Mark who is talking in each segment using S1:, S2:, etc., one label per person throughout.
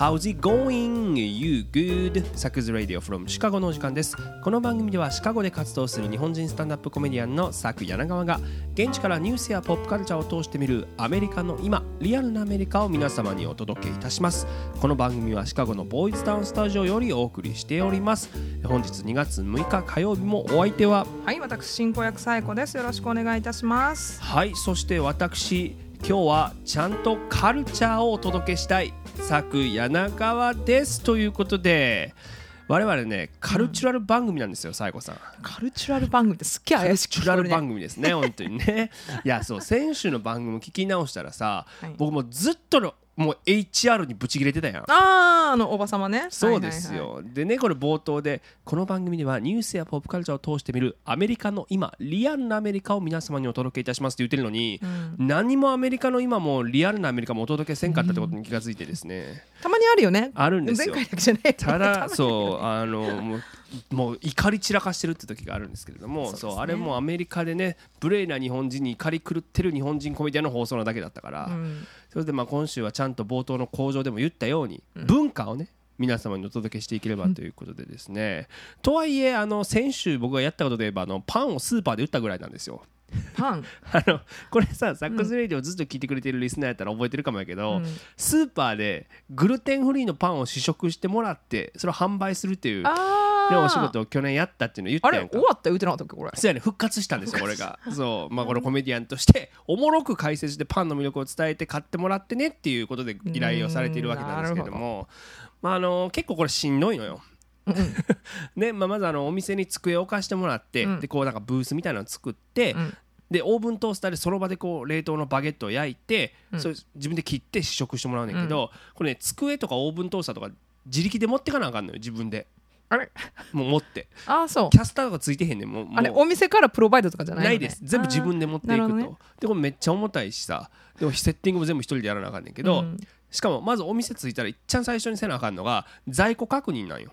S1: How's it going? You good? サクズ Radio from シカゴのお時間ですこの番組ではシカゴで活動する日本人スタンダップコメディアンのサク柳川が現地からニュースやポップカルチャーを通してみるアメリカの今リアルなアメリカを皆様にお届けいたしますこの番組はシカゴのボーイズタウンスタジオよりお送りしております本日2月6日火曜日もお相手は
S2: はい、私進行役さえこです。よろしくお願いいたします。
S1: はいそして私今日はちゃんとカルチャーをお届けしたい佐久柳川です。ということで我々ねカルチュラル番組なんですよ西郷さん。
S2: カルチュラル番組ってすっげえ怪しく
S1: カルチュラル番
S2: 組。
S1: 組です。ね本当にね。いやそう先週の番組聞き直したらさ、
S2: はい。
S1: 僕もずっとのもう HR にブチ切れてたやん
S2: ああ、あのおばさまね。
S1: そうです
S2: はいはいはい。
S1: よ、でねこれ冒頭でこの番組ではニュースやポップカルチャーを通してみるアメリカの今リアルなアメリカを皆様にお届けいたしますって言ってるのに、何もアメリカの今もリアルなアメリカもお届けせんかったってことに気がついてですね、
S2: たまにあるよね。
S1: あるんですよ
S2: 前回だけじゃない。
S1: ただ
S2: う。
S1: そうあのもうもう怒り散らかしてるって時があるんですけれども
S2: そうね。
S1: あれもアメリカでね無礼な日本人に怒り狂ってる日本人コメディアンの放送なだけだったから、
S2: うん。
S1: それでまあ今週はちゃんと冒頭の工場でも言ったように、文化をね皆様にお届けしていければということでですね、とはいえあの先週僕がやったことで言えばあのパンをスーパーで売ったぐらいなんですよ。
S2: パン？
S1: あのこれさサックスレイディをずっと聞いてくれてるリスナーやったら覚えてるかもやけど、
S2: うん。
S1: スーパーでグルテンフリーのパンを試食してもらってそれを販売するっていう、ね、
S2: ああ。
S1: お仕事を去年やったっていうのを言っ
S2: あ
S1: たやんか。
S2: れ終わった言うてなかったっけこれ。
S1: そうやね復活したんですよこれが。そうまあこれコメディアンとしておもろく解説してパンの魅力を伝えて買ってもらってねっていうことで依頼をされているわけなんですけども。まああの結構これしんどいのよ。ねまあ、まずあのお店に机を置かしてもらって、
S2: うん。
S1: でこうなんかブースみたいなのを作って、
S2: うん。
S1: でオーブントースターでその場でこう冷凍のバゲットを焼いて、
S2: うん。
S1: それ自分で切って試食してもらうねんけど、これね机とかオーブントースターとか自力で持ってかなあかんのよ自分で
S2: あれ？
S1: もう持って。
S2: ああそう。
S1: キ。ャスターとかついてへんねん。もう
S2: あれ
S1: もう。
S2: お店からプロバイドとかじゃないのね。
S1: ないです。全部自分で持っていくと、
S2: ね。
S1: でこれめっちゃ重たいしさ。でもセッティングも全部一人でやらなあかんねんけど、
S2: うん。
S1: しかもまずお店着いたらいっちゃん最初にせなあかんのが在庫確認なんよ。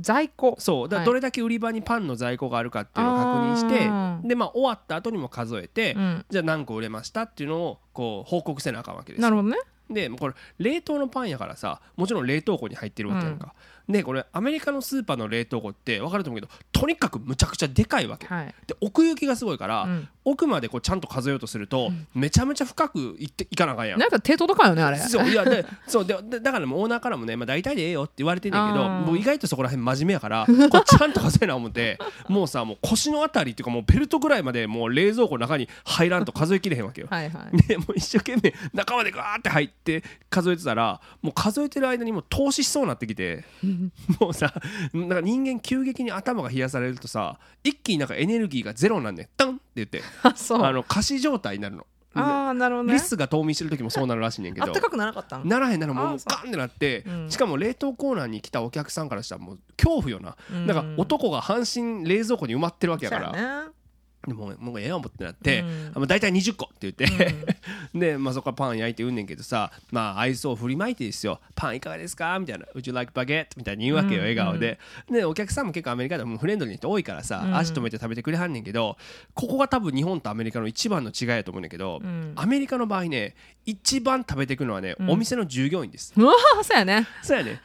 S2: 在庫。
S1: そう。だどれだけ売り場にパンの在庫があるかっていうのを確認して、
S2: あー。
S1: でまあ終わった後にも数えて、
S2: うん。
S1: じゃあ何個売れましたっていうのをこう報告せなあかんわけですよ。
S2: なるほどね。
S1: でもうこれ冷凍のパンやからさもちろん冷凍庫に入ってるわけやんか、でこれアメリカのスーパーの冷凍庫って分かると思うけどとにかくむちゃくちゃでかいわけ、
S2: はい。
S1: で奥行きがすごいから、
S2: うん
S1: 奥までこうちゃんと数えようとすると、めちゃめちゃ深くいっていかなあかんやん。
S2: なんか手届かんよねあれ。
S1: そういやでそうででだからもうオーナーからもね、まあ、大体でええよって言われてんねんけどもう意外とそこら辺真面目やからこうちゃんと数えな思って もうさもう腰のあたりっていうかもうベルトぐらいまでもう冷蔵庫の中に入らんと数えきれへんわけよ。
S2: はいはい。
S1: でもう一生懸命中までガーって入って数えてたらもう数えてる間にもう投資しそうになってきて。もうさなんか人間急激に頭が冷やされるとさ一気になんかエネルギーがゼロになんねん。タン言って。
S2: あ そう。
S1: あの仮死状態になるの。
S2: ああなるほどね。
S1: リ。スが冬眠してる時もそうなるらしいねんけど。
S2: あったかくならなかったん？
S1: ならへんならもうガンってなって、
S2: うん。
S1: しかも冷凍コーナーに来たお客さんからしたらもう恐怖よな、
S2: うん。
S1: なんか男が半身冷蔵庫に埋まってるわけやから、
S2: ね
S1: でももうええわもってなって、
S2: うん。
S1: 大体20個って言って、で、まあ、そこからパン焼いて売んねんけどさまあ愛想を振りまいてですよパンいかがですか？みたいな「Would you like baguette?」みたいに言うわけよ
S2: うん
S1: 笑顔で、でお客さんも結構アメリカでもフレンドリーな人多いからさ、
S2: うん
S1: 足止めて食べてくれはんねんけどここが多分日本とアメリカの一番の違いやと思うねんけど、
S2: うん。
S1: アメリカの場合ね一番食べていくのはね、
S2: うん。
S1: お店の従業員です。
S2: うわーそうやね。
S1: そうやね。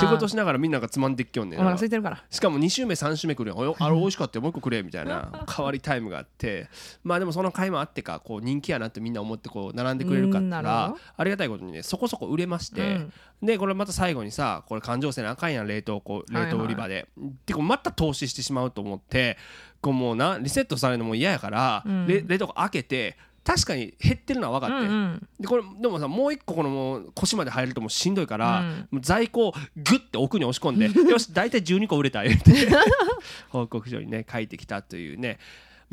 S1: 仕事しながらみんながつまんでっきょんねん
S2: お腹空いてるから。
S1: しかも2週目3週目来るやんおよ。あれ美味しかったよ。もう一個くれ。みたいな。代わりタイムがあってまあでもその回もあってかこう人気やなってみんな思ってこう並んでくれるか
S2: うん
S1: らありがたいことにねそこそこ売れまして、
S2: うん。
S1: でこれまた最後にさこれ感情せなあかんやん冷凍庫冷凍売り場で、でこうまた投資してしまうと思ってこうもうなリセットされるのも嫌やから、冷凍庫開けて確かに減ってるのは分かって、
S2: うんうん。
S1: でこれでもさもう一個このもう腰まで入るともうしんどいから、
S2: うん。
S1: 在庫をグッて奥に押し込んでよし大体12個売れた言って報告書にね書いてきたというね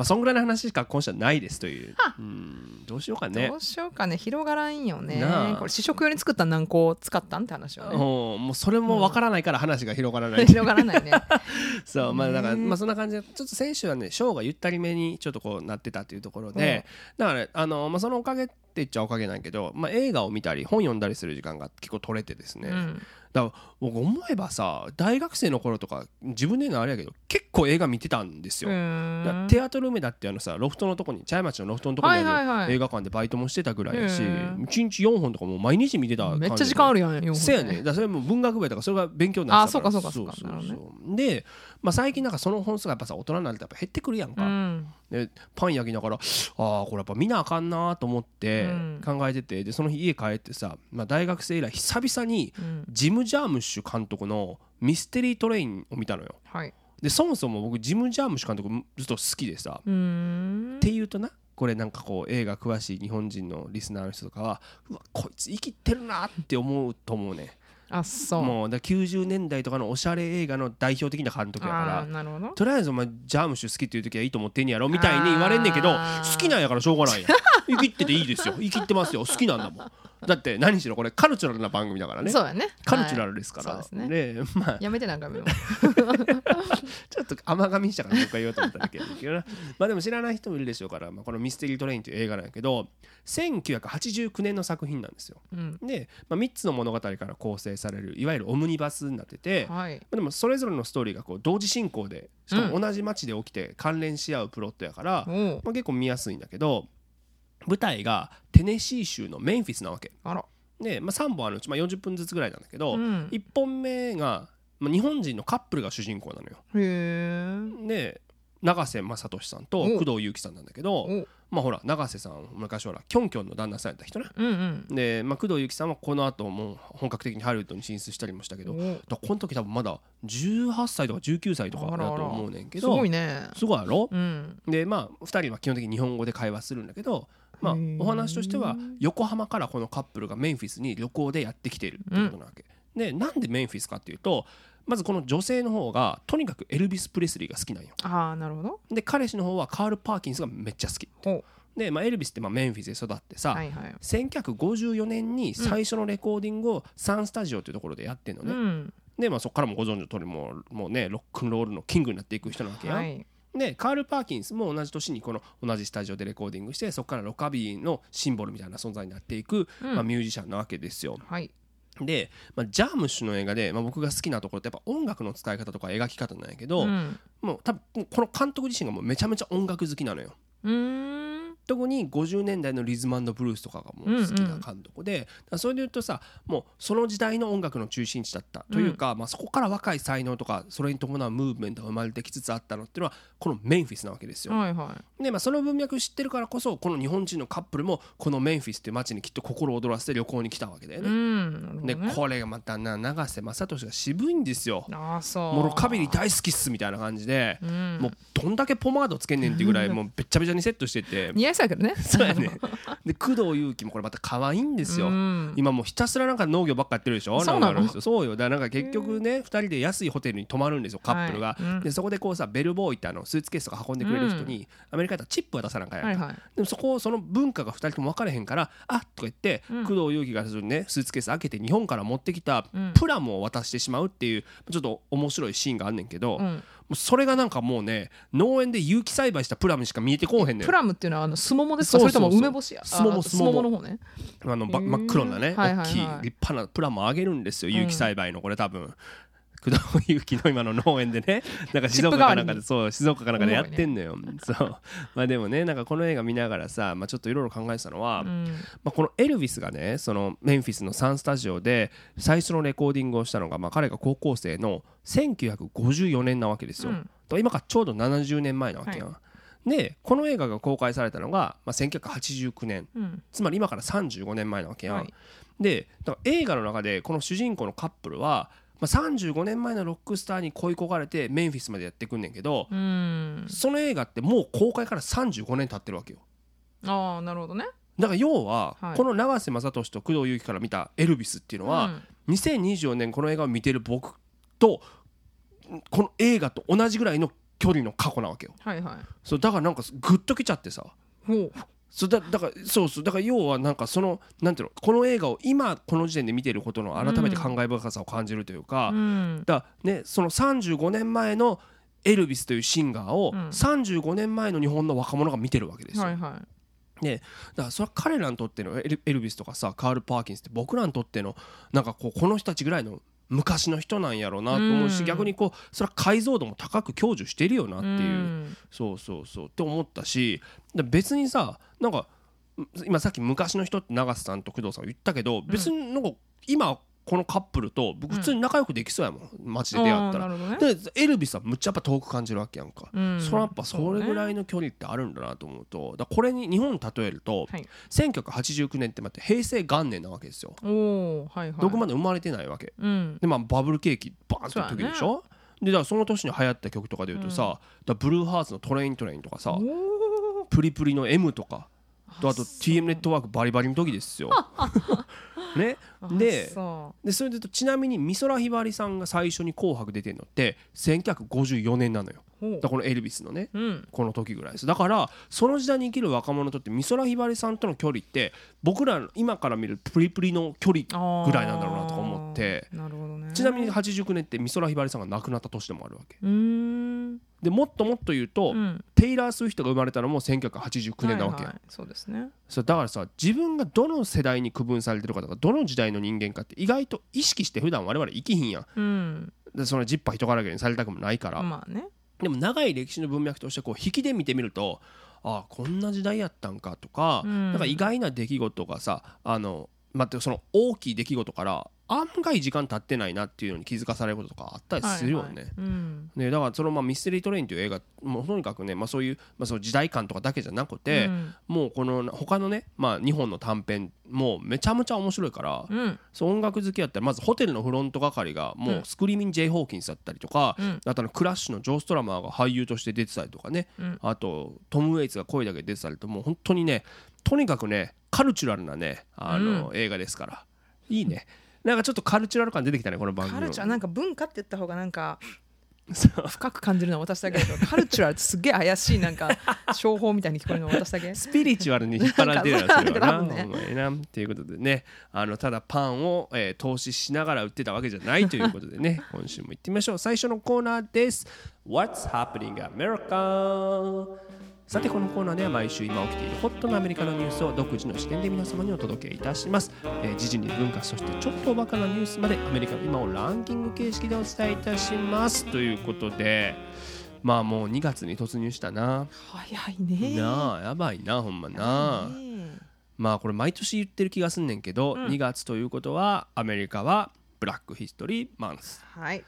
S1: まあそんぐらいの話しか今週はないですという。うんどうしようかね。
S2: どうしようかね。広がらんよね。これ試食用に作った何個使ったんって話をね。
S1: うんもうそれもわからないから話が広がらない、
S2: 広がらないね。
S1: そうまあだから
S2: ね
S1: まあそんな感じでちょっと先週はねショーがゆったりめにちょっとこうなってたというところで、だからあのまあそのおかげって言っちゃおかげなんやけど、まあ、映画を見たり本読んだりする時間が結構取れてですね、
S2: うん
S1: だから僕思えばさ大学生の頃とか自分で言うのはあれやけど結構映画見てたんですよ。テアトル梅田ってあのさロフトのとこに茶屋町のロフトのとこにある
S2: はい
S1: 映画館でバイトもしてたぐらいだし
S2: へー。
S1: 1日4本とかもう毎日見てた感じ。
S2: めっちゃ時間あるやん4本
S1: せやねだそれも文学部やったからそれが勉強になってたから。
S2: あそうかそうかそうか。
S1: そう
S2: なるほ
S1: で、まあ、最近なんかその本数がやっぱさ大人になるとやっぱ減ってくるやん
S2: う
S1: か、
S2: ん。
S1: でパン焼きながらああこれやっぱ見なあかんなと思って
S2: うん
S1: 考えててでその日家帰ってさ、まあ、大学生以来久々に
S2: うん。
S1: ジム・ジャームッシュ監督の「ミステリー・トレイン」を見たのよ。
S2: はい。
S1: でそもそも僕ジム・ジャームッシュ監督ずっと好きでさ、っていうとなこれなんかこう映画詳しい日本人のリスナーの人とかはうわこいつ生きてるなって思うと思うね
S2: あそう。
S1: もうだから90年代とかのおしゃれ映画の代表的な監督やか
S2: あ
S1: ら
S2: ーなるほど。
S1: とりあえずお前ジャームッシュ好きっていう時はいいと思ってんやろみたいに言われんねんけど
S2: あー。
S1: 好きなんやからしょうがないやん。生きってていいですよ。生きってますよ。好きなんだもんだって何しろこれカルチュラルな番組だからね。
S2: そうやね。
S1: カルチュラ
S2: ル
S1: ルですから、
S2: はい。そうです
S1: でまあ。
S2: やめてなんかも
S1: ちょっと甘噛みしたからもう一回言おうと思っただけだけどな。まあでも知らない人もいるでしょうから、まあ、この「ミステリー・トレイン」という映画なんやけど1989年の作品なんですよ。
S2: うん。
S1: で、まあ、3つの物語から構成されるいわゆるオムニバスになってて、
S2: はい。
S1: まあでもそれぞれのストーリーがこう同時進行でしかも同じ街で起きて関連し合うプロットやから、
S2: おう。
S1: まあ、結構見やすいんだけど舞台がテネシー州のメンフィスなわけ。
S2: あら。
S1: で、まあ、3本あるうち、まあ、40分ずつぐらいなんだけど、
S2: うん。
S1: 1本目が、まあ、日本人のカップルが主人公なのよ。
S2: へえ。
S1: で永瀬正敏さんと
S2: お。
S1: 工藤祐樹さんなんだけど
S2: お。
S1: まあほら永瀬さん昔ほらキョンキョンの旦那さんやった人ね。
S2: うんうん。
S1: で、まあ、工藤祐樹さんはこの後もう本格的にハリウッドに進出したりもしたけどだこの時多分まだ18歳とか19歳とかだと思うねんけど
S2: すごいね。
S1: すごいやろ？
S2: うん。
S1: でまあ2人は基本的に日本語で会話するんだけどまあお話としては横浜からこのカップルがメンフィスに旅行でやってきているってことなわけ、でなんでメンフィスかっていうとまずこの女性の方がとにかくエルビス・プレスリーが好きなんよ。
S2: ああなるほど。
S1: で彼氏の方はカール・パーキンスがめっちゃ好き。
S2: ほ
S1: で、まあ、エルビスってまあメンフィスで育ってさ、
S2: うはいはい。
S1: 1954年に最初のレコーディングをサンスタジオというところでやってんのね、
S2: うん。
S1: で、まあ、そこからもご存知の通りもうもうねロックンロールのキングになっていく人なわけや、
S2: はい
S1: でカール・パーキンスも同じ年にこの同じスタジオでレコーディングしてそこからロカビーのシンボルみたいな存在になっていく、
S2: うん
S1: まあ、ミュージシャンなわけですよ。
S2: はい
S1: で、まあ、ジャームッシュの映画で、まあ、僕が好きなところってやっぱ音楽の使い方とか描き方なんやけど、
S2: うん
S1: もう多分この監督自身がもうめちゃめちゃ音楽好きなのよ。特に50年代のリズムブルースとかがもう好きな監督で、だからそれで言うとさもうその時代の音楽の中心地だったというか、まあ、そこから若い才能とかそれに伴うムーブメントが生まれてきつつあったのっていうのはこのメンフィスなわけですよ。
S2: はいは
S1: でまあ、その文脈知ってるからこそこの日本人のカップルもこのメンフィスっていう街にきっと心躍らせて旅行に来たわけだよ
S2: い。う
S1: ね。
S2: んなるほど
S1: で
S2: ね
S1: これがまたな永瀬正敏が渋いんですよ。
S2: ああそう
S1: もうロカビリー大好きっすみたいな感じで、
S2: うん
S1: もうどんだけポマードつけんねんっていうぐらい もうべっちゃべちゃにセットしてて
S2: 似合いそうやけどね。
S1: そうやね。で工藤祐樹もこれまた可愛いんですよ、
S2: うん。
S1: 今もうひたすらなんか農業ばっかやってるでしょ？
S2: そうなの？
S1: そうよ。だからなんか結局ね2人で安いホテルに泊まるんですよカップルが、
S2: はい。うん。
S1: でそこでこうさベルボーイってあのスーツケースとか運んでくれる人に、アメリカだったらチップ渡さなあかんやんか、
S2: はいはい。
S1: でもそこその文化が2人とも分かれへんから「あっ」とか言って、
S2: うん。
S1: 工藤祐樹がそのねスーツケース開けて日本から持ってきた
S2: うん。
S1: プラムを渡してしまうっていうちょっと面白いシーンがあんねんけど、それがなんかもうね農園で有機栽培したプラムしか見えてこうへんねん
S2: プラムっていうのはあのすももですか？
S1: そ
S2: れとも梅干しや？
S1: すもも
S2: あ
S1: すもも
S2: の方ね。
S1: あの真っ黒なね、大きい立派なプラもあげるんですよ有機栽培のこれ多分工藤祐樹の今の農園でね。なんか静岡かなんかでそう静岡かなんかでやってんのよ、そう。まあでもねなんかこの映画見ながらさ、まあ、ちょっといろいろ考えてたのは、
S2: うん。
S1: まあ、このエルヴィスがねそのメンフィスのサンスタジオで最初のレコーディングをしたのが、まあ、彼が高校生の1954年なわけですよ、
S2: うん。
S1: 今からちょうど70年前なわけやん、でこの映画が公開されたのが、まあ、1989年。
S2: うん。
S1: つまり今から35年前なわけやん、
S2: はい。
S1: でだから映画の中でこの主人公のカップルは、まあ、35年前のロックスターに恋焦がれてメンフィスまでやってくんねんけど、
S2: うん。
S1: その映画ってもう公開から35年経ってるわけよ。
S2: ああなるほどね。
S1: だから要は、
S2: はい。
S1: この永瀬正敏と工藤祐樹から見たエルビスっていうのは、2024年この映画を見てる僕とこの映画と同じぐらいの距離の過去なわけよ。
S2: はいはい。
S1: そうだからなんかグッときちゃってさそうだだからそうそうだから要はなんかそのなんていうのこの映画を今この時点で見てることの改めて考え深さを感じるというか、
S2: うん。
S1: だねその35年前のエルビスというシンガーを
S2: うん。
S1: 35年前の日本の若者が見てるわけですよ。
S2: はいはい。
S1: だからそれは彼らにとってのエルエルビスとかさカール・パーキンスって僕らにとってのなんかこうこの人たちぐらいの昔の人なんやろうなと思うし、
S2: うん。
S1: 逆にこうそれは解像度も高く享受してるよなっていう、
S2: ん。
S1: そうそうそう。って思ったしで別にさなんか今さっき昔の人って永瀬さんと工藤さん言ったけど別になんか今このカップルと僕普通に仲良くできそうやもん。街で出会ったら。
S2: ね。
S1: でエルビスはむっちゃやっぱ遠く感じるわけやんか、
S2: うん。
S1: それはやっぱそれぐらいの距離ってあるんだなと思うと。だこれに日本に例えると、
S2: はい。
S1: 1989年って待って平成元年なわけですよ、
S2: はいはい。
S1: どこまで生まれてないわけ。
S2: うん。
S1: でまあバブル景気バーンって時でしょ、でだからその年に流行った曲とかで言うとさ、だからブルーハーツの「トレイントレイン」とかさプリプリの M とかとあと TM ネットワークバリバリの時ですよ。ね、で
S2: そ
S1: でそれでとちなみに美空ひばりさんが最初に「紅白」出てるのって1954年なのよ。だこのエルビスのね
S2: うん。
S1: この時ぐらいです。だからその時代に生きる若者にとって美空ひばりさんとの距離って僕らの今から見るプリプリの距離ぐらいなんだろうなとか思って。
S2: なるほどね。
S1: ちなみに89年って美空ひばりさんが亡くなった年でもあるわけ。
S2: うーん
S1: でもっともっと言うと、
S2: うん。
S1: テイラー・スウィフトが生まれたのも1989年なわけよ、
S2: はいはいそうですね。
S1: そうだからさ自分がどの世代に区分されてるかとかどの時代の人間かって意外と意識して普段我々生きひんやん。
S2: うん。
S1: でそのジッパー人からげにされたくもないから、
S2: まあね。
S1: でも長い歴史の文脈としてこう引きで見てみるとああこんな時代やったんかとか、
S2: うん。
S1: なんか意外な出来事がさあの待ってその大きい出来事から案外時間経ってないなっていうのに気づかされることとかあったりするよね。
S2: はいはい。うん。
S1: ね、だからそのまあミステリートレインという映画もうとにかくね、まあ、そういう、まあ、その時代感とかだけじゃなくて、
S2: うん。
S1: もうこの他のね、まあ、日本の短編もめちゃめちゃ面白いから、
S2: うん。
S1: そう音楽好きやったらまずホテルのフロント係がもうスクリーミング・ジェイ・ホーキンスだったりとか、
S2: うん。
S1: あとあのクラッシュのジョー・ストラマーが俳優として出てたりとかね、
S2: うん。
S1: あとトム・ウェイツが声だけで出てたりともう本当にねとにかくねカルチュラルなねあの、映画ですからいいねなんかちょっとカルチュラル感出てきたねこの番組の。
S2: カルチャーなんか文化って言った方がなんか
S1: そう。
S2: 深く感じるのは私だけだけどカルチュラルってすっげえ怪しいなんか 商法みたいに聞こえるのは私だけ。
S1: スピリチュアルに引っ張られてるやつよ な。
S2: なん
S1: な。ということでね。あのただパンを、えー投資しながら売ってたわけじゃないということでね。今週も行ってみましょう。最初のコーナーです。What's happening America? さてこのコーナーでは毎週今起きているホットなアメリカのニュースを独自の視点で皆様にお届けいたします、えー時事に文化そしてちょっとおバカなニュースまでアメリカの今をランキング形式でお伝えいたしますということでまあもう2月に突入したな。
S2: 早いね。
S1: なあやばいなほんまな。
S2: ね。
S1: まあこれ毎年言ってる気がすんねんけど、
S2: うん。
S1: 2月ということはアメリカはブラックヒストリーマンス。
S2: はい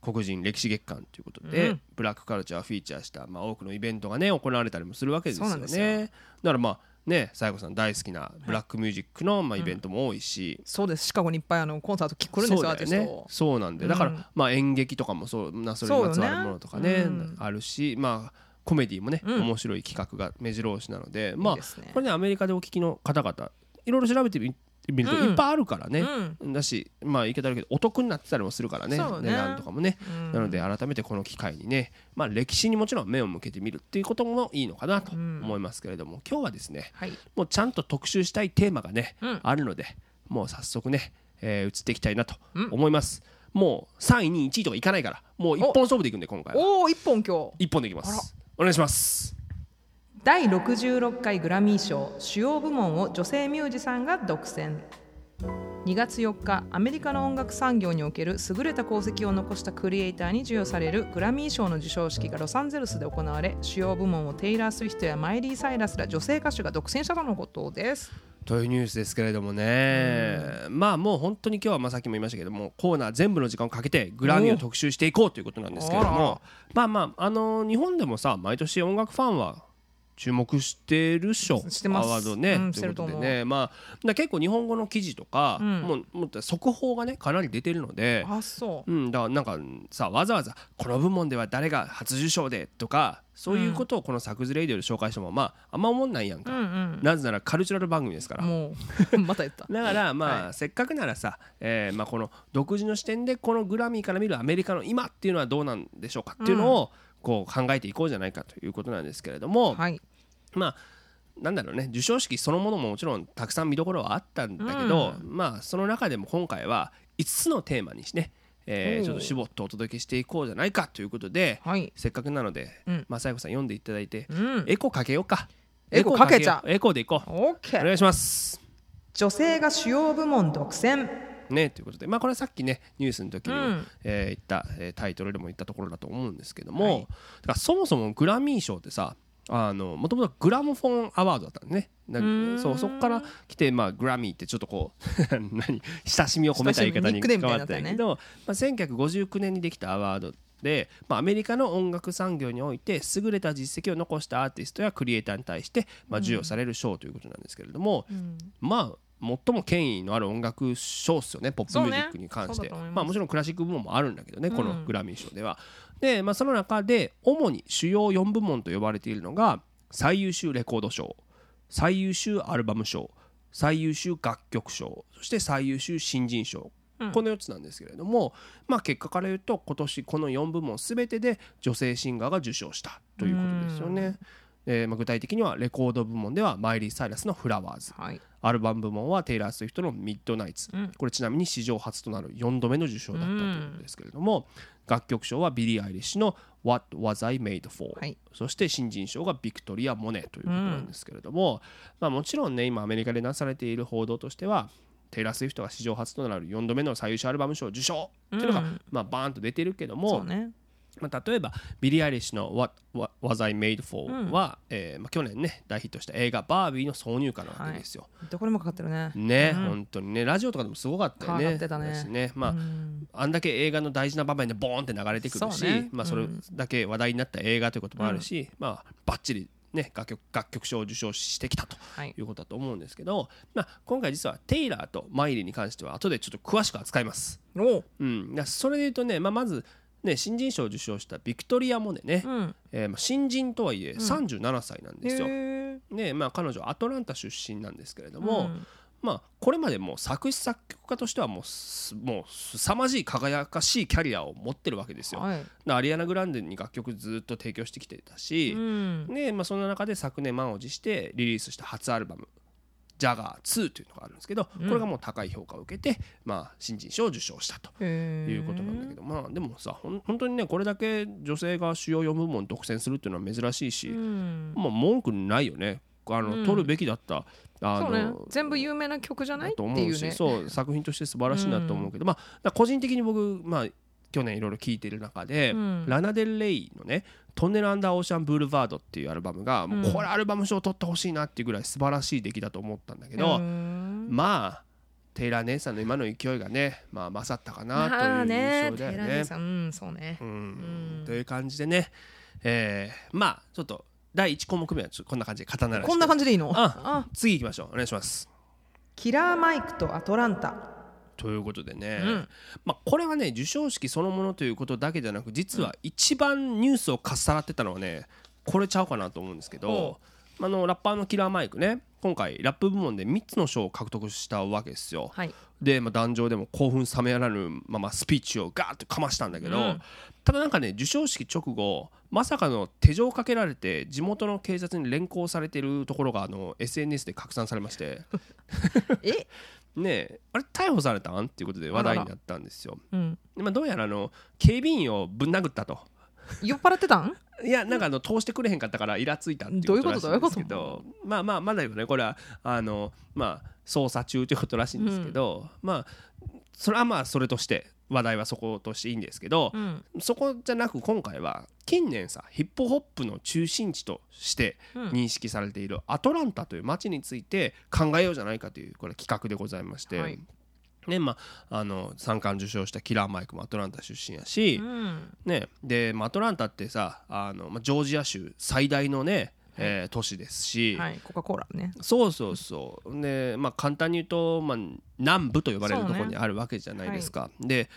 S1: 黒人歴史月間ということで、
S2: うん。
S1: ブラックカルチャーをフィーチャーした、まあ、多くのイベントがね行われたりもするわけですよね。
S2: です
S1: だからまあね西郷さん大好きなブラックミュージックの、まあ、イベントも多いし、
S2: そうです。シカゴにいっぱいあのコンサート来るんですよ
S1: そうね。
S2: ト。
S1: そうなんでだから、
S2: うん
S1: まあ演劇とかもそうなそれにまつわるものとかね
S2: ねうん。
S1: あるしまあコメディもね、
S2: うん。
S1: 面白い企画が目白押しなのでまあ
S2: ね。
S1: これねアメリカでお聞きの方々いろいろ調べてみ見ると
S2: うん。
S1: いっぱいあるからね、
S2: うん。
S1: だしまあ言い方あるけどお得になってたりもするからね。値段とかもね、
S2: うん。
S1: なので改めてこの機会にね、まあ、歴史にもちろん目を向けてみるっていうこともいいのかなと
S2: うん。
S1: 思いますけれども、今日はですね
S2: はい。
S1: もうちゃんと特集したいテーマがね、
S2: うん。
S1: あるのでもう早速ね、えー移っていきたいなと
S2: うん。
S1: 思います、もう3位2位1位とかいかないからもう一本勝負でいくんで今回は。
S2: おお一本今日。
S1: 一本でいきます。お願いします
S2: 第66回グラミー賞主要部門を女性ミュージシャンが独占。2月4日アメリカの音楽産業における優れた功績を残したクリエイターに授与されるグラミー賞の授賞式がロサンゼルスで行われ主要部門をテイラー・スウィフトやマイリー・サイラスら女性歌手が独占したとのことです。
S1: というニュースですけれどもね、まあもう本当に今日はまあさっきも言いましたけどもコーナー全部の時間をかけてグラミーを特集していこうということなんですけれども。まあまああの日本でもさ毎年音楽ファンは注目してるっしょ
S2: してます。
S1: アワードね、
S2: うん
S1: ということでね。まあだ結構日本語の記事とか、
S2: うん。
S1: もうもっと速報がねかなり出てるので、
S2: あそう。
S1: うん、だからなんかさわざわざこの部門では誰が初受賞でとかそういうことをこのサクズレイディオで紹介してもまああんま思んないやんか、
S2: うんうん。
S1: なぜならカルチュラル番組ですから。
S2: もう また言った。
S1: だからまあ、
S2: は
S1: せっかくならさ、えーまあ、この独自の視点でこのグラミーから見るアメリカの今っていうのはどうなんでしょうかっていうのをこう考えていこうじゃないかということなんですけれども、
S2: はい。
S1: まあなんだろうね。授賞式そのものももちろんたくさん見どころはあったんだけど、まあその中でも今回は5つのテーマにしてね、えーちょっと絞ってお届けしていこうじゃないかということで、
S2: はい。
S1: せっかくなので、
S2: うん。
S1: まあ、さやこさん読んでいただいて、
S2: うん。
S1: エコかけようか。
S2: エコかけちゃう。
S1: エコでいこう。
S2: オッケー。
S1: お願いします。
S2: 女性が主要部門独占
S1: ねということで、まあ、これはさっきねニュースの時にも、
S2: うん。
S1: えー言った、えータイトルでも言ったところだと思うんですけども、
S2: はい。
S1: だからそもそもグラミー賞ってさあのもともとグラモフォンアワードだったんねそうそこから来て、まあ、グラミーってちょっとこう 何親しみを込めた言い方に変わ
S2: った
S1: けど、まあ、1959年にできたアワードで、まあ、アメリカの音楽産業において優れた実績を残したアーティストやクリエイターに対して、まあ、授与される賞ということなんですけれども、
S2: うん。
S1: まあ最も権威のある音楽賞っすよねポップミュージックに関して、
S2: ね。
S1: まあもちろんクラシック部門もあるんだけどねこ
S2: うん。
S1: のグラミー賞では。で、まあ、その中で主に主要4部門と呼ばれているのが最優秀レコード賞最優秀アルバム賞最優秀楽曲賞そして最優秀新人賞
S2: うん。
S1: この4つなんですけれども、まあ、結果から言うと今年この4部門全てで女性シンガーが受賞したということですよね。えーまあ、具体的にはレコード部門ではマイリー・サイラスの「フラワーズ」
S2: はい
S1: アルバム部門はテイラー・スウィフトの「ミッドナイツ」
S2: うん。
S1: これちなみに史上初となる4度目の受賞だったということですけれども、楽曲賞はビリー・アイリッシュの「What Was I Made For」
S2: はい。
S1: そして新人賞がビクトリア・モネということなんですけれども、まあ、もちろんね今アメリカでなされている報道としてはテイラー・スウィフトが史上初となる4度目の最優秀アルバム賞受賞っていうのが、
S2: うん。
S1: まあ、バーンと出てるけど
S2: そ
S1: も
S2: う、ね
S1: まあ、例えばビリー・アイリッシュの「What Was I Made For
S2: うん。
S1: は」えーまあ、去年ね大ヒットした映画「バービー」の挿入歌なわけですよ。
S2: どこにもかかってるね。
S1: ね、
S2: うん。
S1: 本当にねラジオとかでもすごかったよ
S2: か
S1: ね。
S2: かってたね。
S1: ねまあ、
S2: うん。
S1: あんだけ映画の大事な場面でボーンって流れてくるし、
S2: ね。
S1: まあ、それ
S2: うん。
S1: だけ話題になった映画ということもあるし、まあ、バッチリ、ね、楽曲楽曲賞を受賞してきたと
S2: はい。
S1: いうことだと思うんですけど、まあ、今回実はテイラーとマイリーに関しては後でちょっと詳しく扱います。
S2: おう。
S1: うん、それで言うとね、まあ、まず、ね、新人賞を受賞したビクトリア・モネね、
S2: うん。
S1: えーまあ、新人とはいえ37歳なんですよ。
S2: へー。
S1: ねまあ、彼女アトランタ出身なんですけれども、
S2: うん。
S1: まあ、これまでもう作詞作曲家としてはもうすもう凄まじい輝かしいキャリアを持ってるわけですよ。
S2: はい。
S1: でアリアナ・グランデに楽曲ずっと提供してきてたし
S2: う、ん。
S1: でまあ、その中で昨年満を持してリリースした初アルバム「ジャガー2」というのがあるんですけど、
S2: うん。
S1: これがもう高い評価を受けて、まあ、新人賞を受賞したと。いうことなんだけどまあでもさほん本当にねこれだけ女性が主要4部門独占するっていうのは珍しいし、
S2: うん。
S1: まあ文句ないよね。あの、
S2: うん。
S1: 取るべきだった。あ
S2: そうね。
S1: の
S2: 全部有名な曲じゃない？
S1: と思
S2: ううね。
S1: そう作品として素晴らしいなと思うけど、まあ個人的に僕まあ去年いろいろ聴いてる中で、
S2: うん。
S1: ラナ・デル・レイのね「トンネル・アンダー・オーシャン・ブールバード」っていうアルバムが、もうこれアルバム賞取ってほしいなっていうぐらい素晴らしい出来だと思ったんだけど、
S2: うん
S1: まあテイラー姉さんの今の勢いがね、まあ、勝ったかな
S2: まあ
S1: という印
S2: ね
S1: 象だよね。
S2: うんそうね。
S1: うん。
S2: うん。
S1: という感じでね、えーまあちょっと第1項目目はこんな感じで刀らしく
S2: こんな感じでいいの？
S1: 次行きましょう。お願いします。
S2: キラーマイクとアトランタ
S1: ということでね、
S2: うん。
S1: まあ、これはね授賞式そのものということだけじゃなく実は一番ニュースをかっさらってたのはねこれちゃうかなと思うんですけど、あのラッパーのキラーマイクね今回ラップ部門で3つの賞を獲得したわけですよ。
S2: はい。
S1: で、まあ、壇上でも興奮冷めやらぬままスピーチをガーッとかましたんだけど、
S2: うん。
S1: ただなんかね授賞式直後まさかの手錠をかけられて地元の警察に連行されてるところがあの SNS で拡散されまして。
S2: え？
S1: ねえあれ逮捕されたん？っていうことで話題になったんですよ。
S2: うん。
S1: でまあ、どうやらあの警備員をぶん殴ったと。
S2: 酔っ払ってたん？
S1: いやなんかあの通してくれへんかったからイラついたっていうことらしいんですけど。まあまあまだよね。これはあのまあ捜査中ということらしいんですけど、まあそれはまあそれとして話題はそことしていいんですけど、
S2: うん。
S1: そこじゃなく今回は近年さヒップホップの中心地として
S2: うん。
S1: 認識されているアトランタという街について考えようじゃないかというこれ企画でございまして、
S2: はい。
S1: ねまあ、あの三冠受賞したキラーマイクもアトランタ出身やし、
S2: うん。
S1: ね、で、まあアトランタってさあの、まあ、ジョージア州最大のね、えー都市ですし、
S2: はい。コカ・コーラね。
S1: そうそうそう。で、まあ、簡単に言うと、まあ、南部と呼ばれるところにあるわけじゃないですか。で、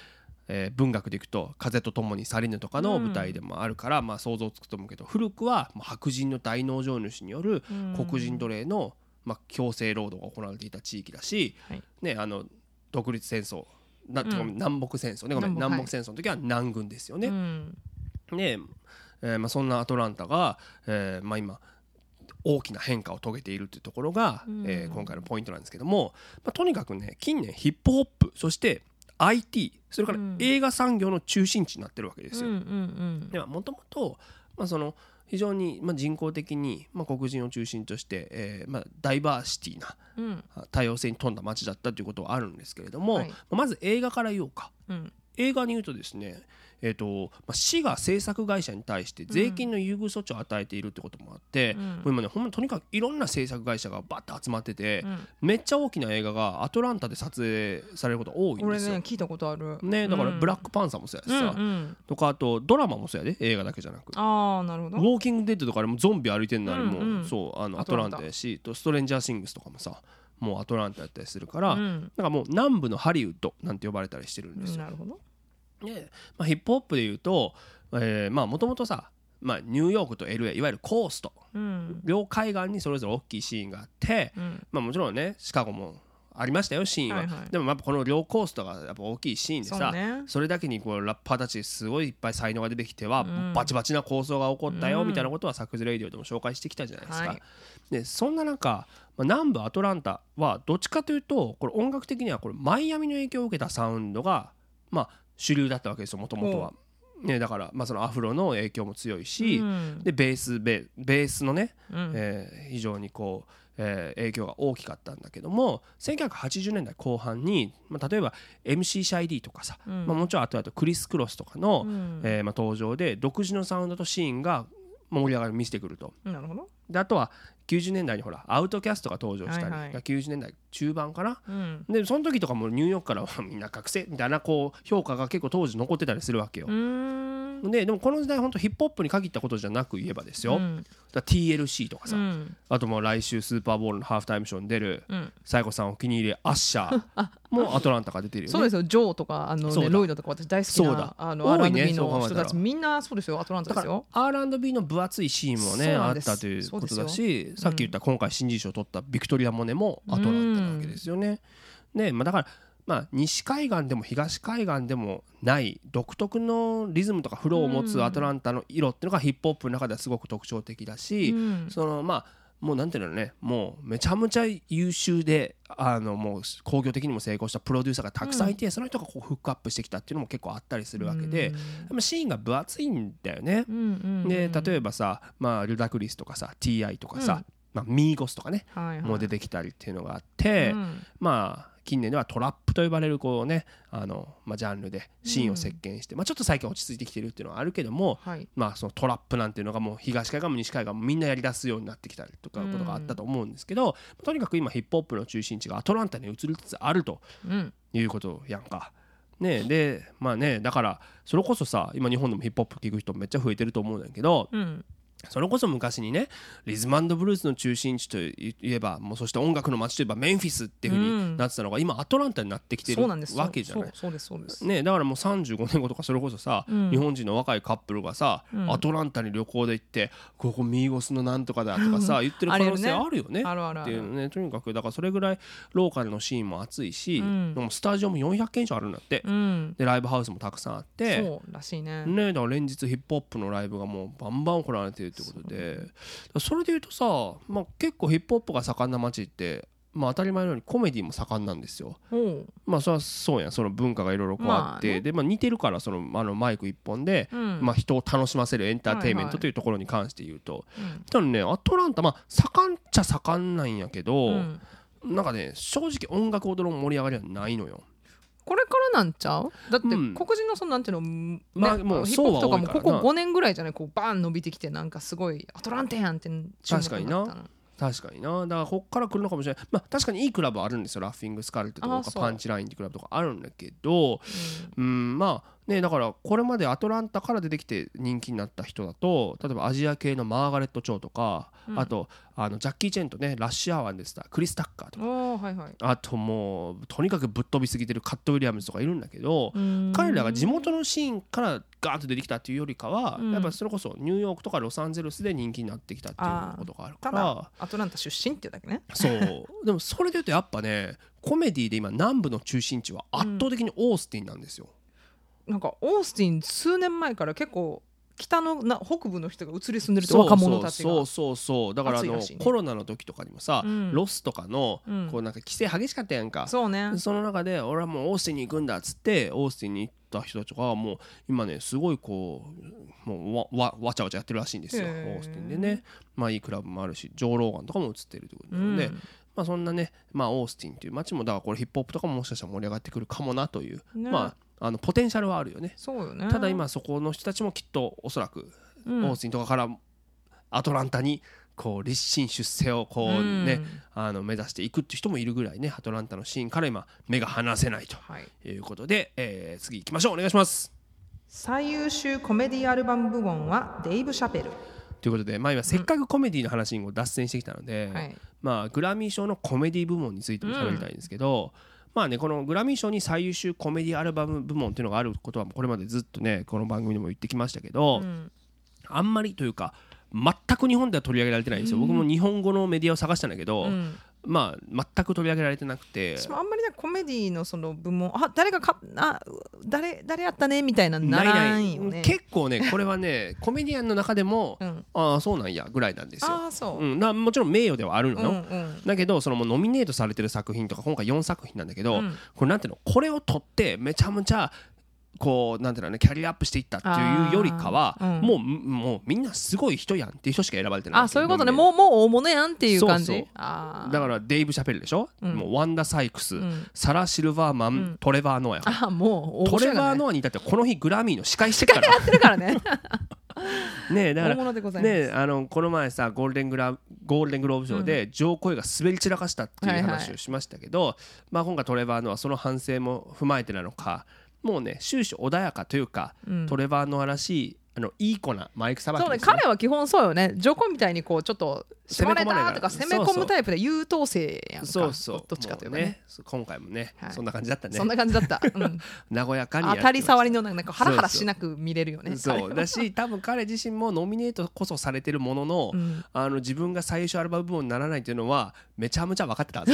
S1: えー文学でいくと「風と共に去りぬ」とかの舞台でもあるから、まあ、想像つくと思うけど古くはまあ白人の大農場主による
S2: うん。
S1: 黒人奴隷の、まあ、強制労働が行われていた地域だし、
S2: はい。
S1: ね、あの独立戦争な、
S2: うん。
S1: 南北戦争ね。ごめん
S2: 南北
S1: 南北戦争の時は南軍ですよね。
S2: うん。
S1: ねえーまあ、そんなアトランタが、えーまあ、今大きな変化を遂げているというところが、
S2: うん。
S1: えー今回のポイントなんですけども、まあ、とにかくね近年ヒップホップそして IT それから
S2: うん。
S1: 映画産業の中心地になってるわけですよ。
S2: うんうん。
S1: ではもともとまあその非常に、まあ、人工的に、まあ、黒人を中心として、えーまあ、ダイバーシティな
S2: うん。
S1: あ多様性に富んだ街だったということはあるんですけれども、
S2: はい。
S1: まあまず映画から言おうか。
S2: うん。
S1: 映画に言うとですねえーとまあ、市が制作会社に対して税金の優遇措置を与えているってこともあって、
S2: うん。
S1: もう今ねほんまにとにかくいろんな制作会社がバッと集まってて、
S2: うん。
S1: めっちゃ大きな映画がアトランタで撮影されること多いんですよ。
S2: 俺ね聞いたことある。
S1: ね、だから
S2: うん。
S1: ブラックパンサーもそうやしさ、
S2: うんうん。
S1: とかあとドラマもそうやで映画だけじゃなく。
S2: ああなるほど。
S1: ウォーキングデッドとかでもゾンビ歩いてんのあれも、
S2: うんうん。
S1: そうあのア
S2: アトランタ。
S1: トランタやしとストレンジャーシングスとかもさもうアトランタやったりするから、
S2: うん。
S1: なんかもう南部のハリウッドなんて呼ばれたりしてるんですよ。
S2: なるほど
S1: で、まあ、ヒップホップで言うとえーまあもともとさ、まあ、ニューヨークと LA いわゆるコースト
S2: うん。
S1: 両海岸にそれぞれ大きいシーンがあって、
S2: うん。
S1: まあ、もちろんねシカゴもありましたよシーンは、
S2: はいはい。
S1: でもやっぱこの両コーストがやっぱ大きいシーンでさ
S2: そうね。
S1: それだけにこうラッパーたちすごいいっぱい才能が出てきては、
S2: うん。
S1: バチバチな構想が起こったよ
S2: うん。
S1: みたいなことはサクズレイディオでも紹介してきたじゃないですか。
S2: はい。
S1: でそんな中、まあ、南部アトランタはどっちかというとこれ音楽的にはこれマイアミの影響を受けたサウンドが、まあ、主流だったわけですよもともとは。ね、だから、まあ、そのアフロの影響も強いし、
S2: うん。
S1: でベースベベースのね、
S2: うん。
S1: えー非常にこう、えー影響が大きかったんだけども1980年代後半に、まあ、例えば MC シャイ D とかさ、
S2: うん。
S1: まあ、もちろんあとあとクリス・クロスとかの、
S2: うん。
S1: えーまあ、登場で独自のサウンドとシーンが盛り上がりを見せてくると。
S2: なるほど。
S1: であとは90年代にほらアウトキャストが登場したり、
S2: はいはい。
S1: 90年代中盤かな
S2: うん。
S1: でその時とかもニューヨークからはみんな学生みたいなこう評価が結構当時残ってたりするわけよ。ででもこの時代本当ヒップホップに限ったことじゃなく言えばですよ、
S2: うん。
S1: TLC とかさ、
S2: うん。
S1: あともう来週スーパーボールのハーフタイムショーに出る
S2: うん。
S1: 西郷さんお気に入りアッシャー。もアトランタから出てるよね。
S2: そうですよ。ジョーとかあのねロイドとか私大好き
S1: そうだ。
S2: なあの R&B の人たちみんなそうですよ。アトランタ
S1: だから
S2: ですよ
S1: R&B の分厚いシーンもねあったということだしさっき言った今回新人賞を取ったビクトリア・モネもアトランタなわけですよね。ねまあ、だからまあ、西海岸でも東海岸でもない独特のリズムとかフローを持つアトランタの色っていうのがヒップホップの中ではすごく特徴的だし、
S2: うん。
S1: そのまあもうなんていうのねもうめちゃめちゃ優秀であのもう工業的にも成功したプロデューサーがたくさんいて、その人がこうフックアップしてきたっていうのも結構あったりするわけで、
S2: うん。
S1: シーンが分厚いんだよね。
S2: うんうん
S1: で例えばさ、まあ、ルダクリスとかさ TI とかさ、まあ、ミーゴスとかね、
S2: はいはい。
S1: もう出てきたりっていうのがあって、
S2: うん。
S1: まあ近年ではトラップと呼ばれるこうねあの、まあ、ジャンルでシーンを席巻して、まあ、ちょっと最近落ち着いてきてるっていうのはあるけども、
S2: はい。
S1: まあ、そのトラップなんていうのがもう東海岸も西海岸もみんなやりだすようになってきたりとかことがあったと思うんですけど、とにかく今ヒップホップの中心地がアトランタに移りつつあると
S2: うん。
S1: いうことやんか。ね、でまあねだからそれこそさ今日本でもヒップホップ聴く人めっちゃ増えてると思うんだけど、
S2: うん
S1: それこそ昔にねリズムブルースの中心地といえばもうそして音楽の街といえばメンフィスっていうふうになってたのが、今アトランタになってきてるわけじゃない？
S2: ですそうです。
S1: ね、だからもう35年後とかそれこそさ、
S2: うん。
S1: 日本人の若いカップルがさ、
S2: うん。
S1: アトランタに旅行で行ってここミーゴスのなんとかだとかさ言ってる可能性あるよね。
S2: あるあるあ
S1: っていう
S2: る
S1: ねとにかくだからそれぐらいローカルのシーンも熱いし、スタジオも400件以上あるんだって、
S2: うん。
S1: でライブハウスもたくさんあって。
S2: そうらしいね。
S1: ね、だから連日ヒップホップのライブがもうバンバン行われてるってことで。それでいうとさ、まあ、結構ヒップホップが盛んな街って、まあ、当たり前のようにコメディも盛んなんですよ。
S2: おう
S1: まあそれはそうやん。その文化がいろいろこうあって、
S2: まあね。
S1: で、まあ、似てるからそのあのマイク一本で、
S2: うん。
S1: まあ、人を楽しませるエンターテインメン
S2: はいはい。
S1: トというところに関して言うと、
S2: うん。
S1: ただねアトランタまあ盛んっちゃ盛んなんやけど、
S2: うん。
S1: なんかね正直音楽踊る盛り上がりはないのよ。
S2: これからなんちゃう？だって
S1: うん。
S2: 黒人のそのなんていうの、ね
S1: まあもう
S2: ヒップホップとかもここ5年ぐらいじゃない？こうバーン伸びてきてなんかすごいアトランタやんって
S1: 確かにな。確かにな。だからこっから来るのかもしれない。まあ確かにいいクラブあるんですよ。ラッフィングスカルってとかパンチラインってクラブとかあるんだけど。うんまあねだからこれまでアトランタから出てきて人気になった人だと例えばアジア系のマーガレット・チョウとか、
S2: うん。
S1: あとあのジャッキー・チェンとねラッシュアワーでした。クリス・タッカーとか。
S2: はいはい。
S1: あともうとにかくぶっ飛びすぎてるカット・ウィリアムズとかいるんだけど、
S2: うん。
S1: 彼らが地元のシーンからガーッと出てきたっていうよりかは、
S2: うん。
S1: やっぱそれこそニューヨークとかロサンゼルスで人気になってきたっていうことがあるから。
S2: アトランタ出身っていうだけね。
S1: そう。でもそれで言うとやっぱねコメディで今南部の中心地は圧倒的にオースティンなんですよ。
S2: なんかオースティン数年前から結構北のな北部の人が移り住んでるって若者たちが
S1: そうそうそう。そうだからあの、
S2: ね。
S1: コロナの時とかにもさ、
S2: うん。
S1: ロスとかの、
S2: うん。
S1: こうなんか規制激しかったやんか。
S2: そうね。
S1: その中で俺はもうオースティンに行くんだっつってオースティンに行った人たちがもう今ねすごいこうもうわわわちゃわちゃやってるらしいんですよ。オ
S2: ー
S1: スティンでね。まあいいクラブもあるしジョー・ローガンとかも映ってるということなので、
S2: うん。
S1: まあそんなねまあオースティンという街もだからこれヒップホップとかももしかしたら盛り上がってくるかもなという、
S2: ね。
S1: まああのポテンシャルはあるよね。
S2: そうよね。
S1: ただ今そこの人たちもきっとおそらく
S2: うん。
S1: オースティンとかからアトランタにこう立身出世をこうね、
S2: うん。
S1: あの目指していくっていう人もいるぐらいね。アトランタのシーンから今目が離せないと
S2: はい。
S1: いうことで、えー次行きましょう。お願いします。
S2: 最優秀コメディアルバム部門はデイブ・シャペル。
S1: ということで、まあ、今せっかくコメディの話にも脱線してきたので、
S2: はい。
S1: まあ、グラミー賞のコメディ部門についても喋りたいんですけど、まあねこのグラミー賞に最優秀コメディアルバム部門っていうのがあることはこれまでずっとねこの番組でも言ってきましたけど、
S2: うん。
S1: あんまりというか全く日本では取り上げられてないんですよ、僕も日本語のメディアを探したんだけど、
S2: うん
S1: まあ全く取り上げられてなくて。
S2: 私もあんまりねコメディのその部門あ誰がかあ誰誰やったねみたいなのならんよね。
S1: 結構ねこれはねコメディアンの中でも、
S2: うん。
S1: ああそうなんやぐらいなんですよ、
S2: ああそう、
S1: うん、なもちろん名誉ではあるの
S2: うん
S1: よ、
S2: うん。
S1: だけどそのもうノミネートされてる作品とか今回4作品なんだけど、
S2: うん。
S1: これなんていうのこれを取ってめちゃめちゃこうなんていうのねキャリアアップしていったっていうよりかは、
S2: うん。
S1: もうもうみんなすごい人やんっていう人しか選ばれてない
S2: あそういうことね。もうもう大物やんっていう感じ？
S1: だからデイブ・シャペルでしょ、
S2: うん。
S1: もうワンダ・サイクス、
S2: うん。
S1: サラ・シルバーマン、
S2: うん。
S1: トレバー・ノアや
S2: あもう
S1: トレバー・
S2: の
S1: ノアに至ってはこの日グラミーの司会してるから。
S2: やってるからね。
S1: ねえだからねえあのこの前さゴールデングラゴールデングローブ賞でジョー・コイが滑り散らかしたっていう
S2: はいはい。
S1: 話をしましたけど、まあ、今回トレバー・ノアその反省も踏まえてなのかもうね終始穏やかというか、
S2: うん。
S1: トレバー・ノアらしいあのいい子なマイクさばき
S2: そうね彼は基本そうよね。ジョコみたいにこうちょっと
S1: 攻め込まれ
S2: とか攻め込むタイプで優等生やんか。
S1: そうそう。
S2: どっちかというね。
S1: そう今回もね、
S2: はい。
S1: そんな感じだったね。
S2: そんな感じだった、うん、
S1: 和やかに
S2: 当たり障りのなんかハラハラしなく見れるよね。
S1: そうだし多分彼自身もノミネートこそされてるものの,、
S2: うん。
S1: あの自分が最初アルバム部門にならないっていうのはめちゃめちゃ分かってた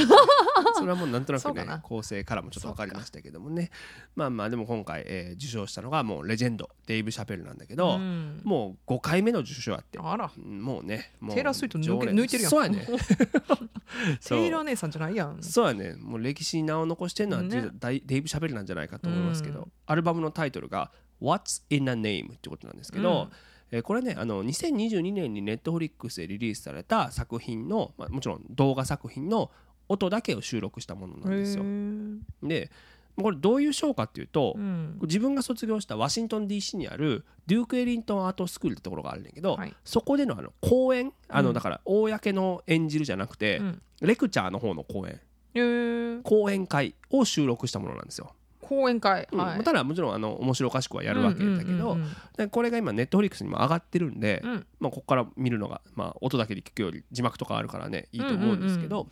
S1: それはもうなんとなくね構成からもちょっと分かりましたけどもね。まあまあでも今回、えー受賞したのがもうレジェンドデイブ・シャペルなんだけど、
S2: うん。
S1: もう5回目の受賞やって。
S2: あら。
S1: うんもうねもう
S2: テイラースウィフト抜いてるやん。
S1: そうやね
S2: テイラー姉さんじゃないやん。
S1: そうやねもう歴史に名を残してるのは、
S2: ね。
S1: デイブ・シャペルなんじゃないかと思いますけど、
S2: うん。
S1: アルバムのタイトルが「What's in a Name」ってことなんですけど、えーこれねあの2022年にネットフリックスでリリースされた作品の、まあ、もちろん動画作品の音だけを収録したものなんですよ。でこれどういう賞かっていうと、
S2: うん。
S1: 自分が卒業したワシントン DC にあるデューク・エリントン・アート・スクールってところがあるんだけど、
S2: はい。
S1: そこでのあの講演あの、
S2: うん
S1: だから公の演じるじゃなくて、
S2: うん
S1: レクチャーの方の講演。講演会を収録したものなんですよ。
S2: 講演会。
S1: うん。
S2: はい。
S1: ただもちろんあの面白おかしくはやるわけだけど、
S2: うんうん
S1: これが今ネットフリックスにも上がってるんで、
S2: うん。
S1: まあ、ここから見るのが、まあ、音だけで聞くより字幕とかあるからねいいと思うんですけど、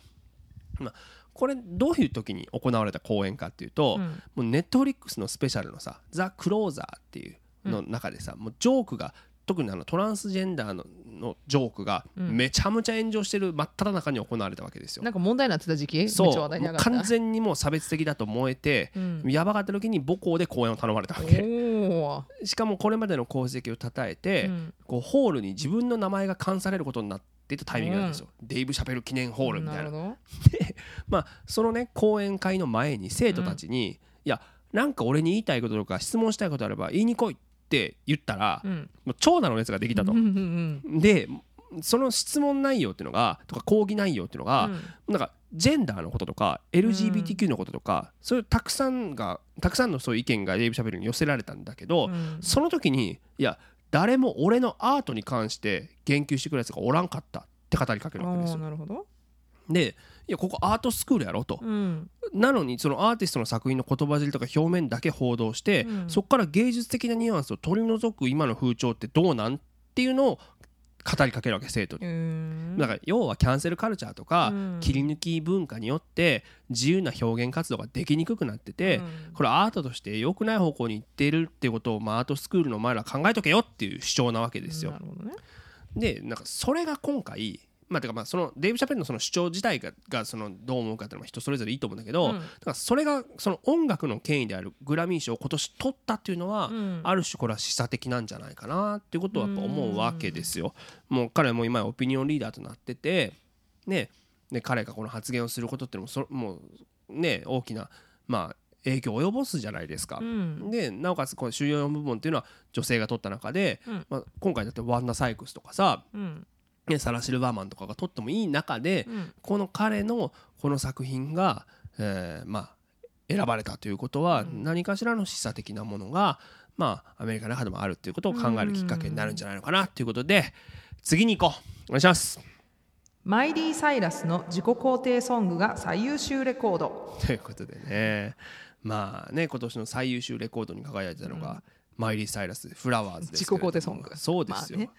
S1: まあ、これどういう時に行われた講演かっていうと、
S2: うん。
S1: もうネットフリックスのスペシャルのさ「ザ・クローザー」っていうの中でさ、もうジョークが特にあのトランスジェンダーののジョークが
S2: うん。
S1: めちゃめちゃ炎上してる真っ只中に行われたわけですよ。
S2: なんか問題になってた時期？
S1: そう。完全にもう差別的だと思えて、
S2: うん。
S1: やばかった時に母校で講演を頼まれたわけ。しかもこれまでの功績をたたえて、
S2: うん。
S1: こうホールに自分の名前が冠されることになっていたタイミングなんですよ、デイブ・シャペル記念ホールみたいな。
S2: るほど。
S1: まあそのね講演会の前に生徒たちに、いやなんか俺に言いたいこととか質問したいことあれば言いに来いって言ったら、
S2: うん。
S1: もう長蛇の列ができたと。
S2: うん、うんうん
S1: でその質問内容っていうのがとか講義内容っていうのが、なんかジェンダーのこととか LGBTQ のこととか、そういうたくさんがたくさんのそういう意見がデイブ・シャベルに寄せられたんだけど、
S2: うん。
S1: その時にいや誰も俺のアートに関して言及してくるやつがおらんかったって語りかけるわけですよ。
S2: なるほど
S1: でいやここアートスクールやろと。
S2: うん
S1: なのにそのアーティストの作品の言葉尻とか表面だけ報道して、
S2: うん
S1: そこから芸術的なニュアンスを取り除く今の風潮ってどうなんっていうのを語りかけるわけ生徒に。だから要はキャンセルカルチャーとか、
S2: うん。
S1: 切り抜き文化によって自由な表現活動ができにくくなってて、
S2: うん。
S1: これアートとして良くない方向に行っているってことを、まあ、アートスクールの前ら考えとけよっていう主張なわけですよ。でなんかそれが今回まあてかまあそのデイブ・シャペルのその主張自体ががそのどう思うかっていうのは人それぞれいいと思うんだけど、
S2: うん。
S1: だからそれがその音楽の権威であるグラミー賞を今年取ったっていうのは、
S2: うん。
S1: ある種これは示唆的なんじゃないかなっていうことはやっぱ思うわけですよ。もう彼はもう今やオピニオンリーダーとなっててねね彼がこの発言をすることっていうのもそもうね大きなまあ影響を及ぼすじゃないですか。
S2: うん。
S1: でなおかつこの主要4部門っていうのは女性が取った中で、
S2: うん。
S1: まあ、今回だってワンダ・サイクスとかさ、
S2: うん
S1: ね、サラ・シルバーマンとかが取ってもいい中で、
S2: うん。
S1: この彼のこの作品が、えーまあ選ばれたということは
S2: うん。
S1: 何かしらの示唆的なものが、まあ、アメリカの中でもあるっていうことを考えるきっかけになるんじゃないのかなということで次に行こう。お願いします。
S2: マイリー・サイラスの自己肯定ソングが最優秀レコード。
S1: ということでね。まあね今年の最優秀レコードに輝いてたのが、マイリー・サイラス「フラワーズ」です
S2: 自己肯定ソング。
S1: そうですよ、
S2: まあね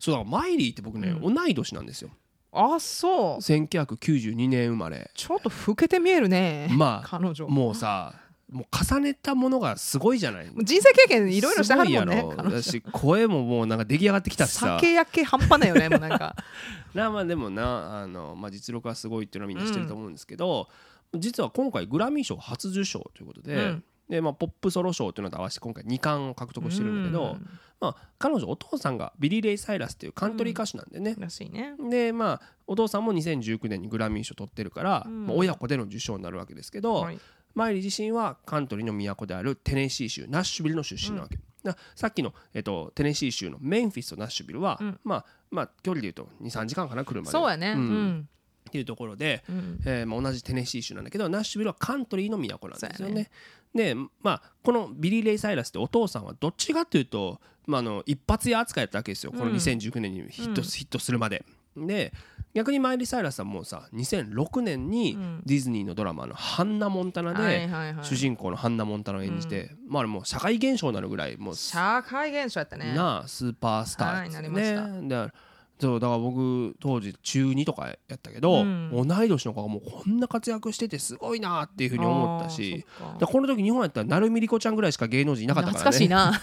S1: そうだからマイリーって僕ね、同い年なんですよ。
S2: あそう。
S1: 1992年生まれ。
S2: ちょっと老けて見えるね
S1: まあ
S2: 彼女。
S1: もうさもう重ねたものがすごいじゃない。
S2: 人生経験いろいろしてはるもんね
S1: すごいやろ。
S2: 彼女。
S1: だし声ももうなんか出来上がってきたしさ。
S2: 酒焼け半端ないよねもうなんか。
S1: なまあでもなあの、まあ、実力はすごいっていうのはみんな知ってると思うんですけど、実は今回グラミー賞初受賞ということで,、
S2: うん
S1: でまあ、ポップソロ賞というのと合わせて今回2冠を獲得してるんだけど、
S2: うん。
S1: まあ、彼女お父さんがビリー・レイ・サイラスっていうカントリー歌手なんでね、
S2: らしいね。
S1: でまあお父さんも2019年にグラミー賞取ってるから、
S2: うん。
S1: まあ、親子での受賞になるわけですけど、
S2: はい。
S1: マイリー自身はカントリーの都であるテネシー州ナッシュビルの出身なわけ、ださっきの、えっと、テネシー州のメンフィスとナッシュビルは、
S2: うん。
S1: まあまあ距離で言うと23時間かな車で。
S2: そうやね。
S1: う
S2: うん。ん
S1: っていうところで、
S2: うん。
S1: えーまあ、同じテネシー州なんだけどナッシュビルはカントリーの都なんですよね。
S2: そうや
S1: でまあこのビリー・レイ・サイラスってお父さんはどっちかというと、まあ、あの一発屋扱いだったわけですよ。この
S2: うん。
S1: 2019年にヒット,、
S2: うん。
S1: ヒットするまで。で逆にマイリー・サイラスはもうさ2006年に
S2: うん。
S1: ディズニーのドラマの「ハンナ・モンタナ」で、主人公のハンナ・モンタナを演じて、まあもう社会現象になるぐらいもう
S2: 社会現象やったね。
S1: なあスーパースターですよ
S2: はいなりま
S1: ね。だからそうだから僕当時中2とかやったけど、
S2: うん。
S1: 同い年の子がもうこんな活躍しててすごいなっていうふうに思ったしこの時日本やったら成海莉子ちゃんぐらいしか芸能人いなかったからね。
S2: 懐かしいな。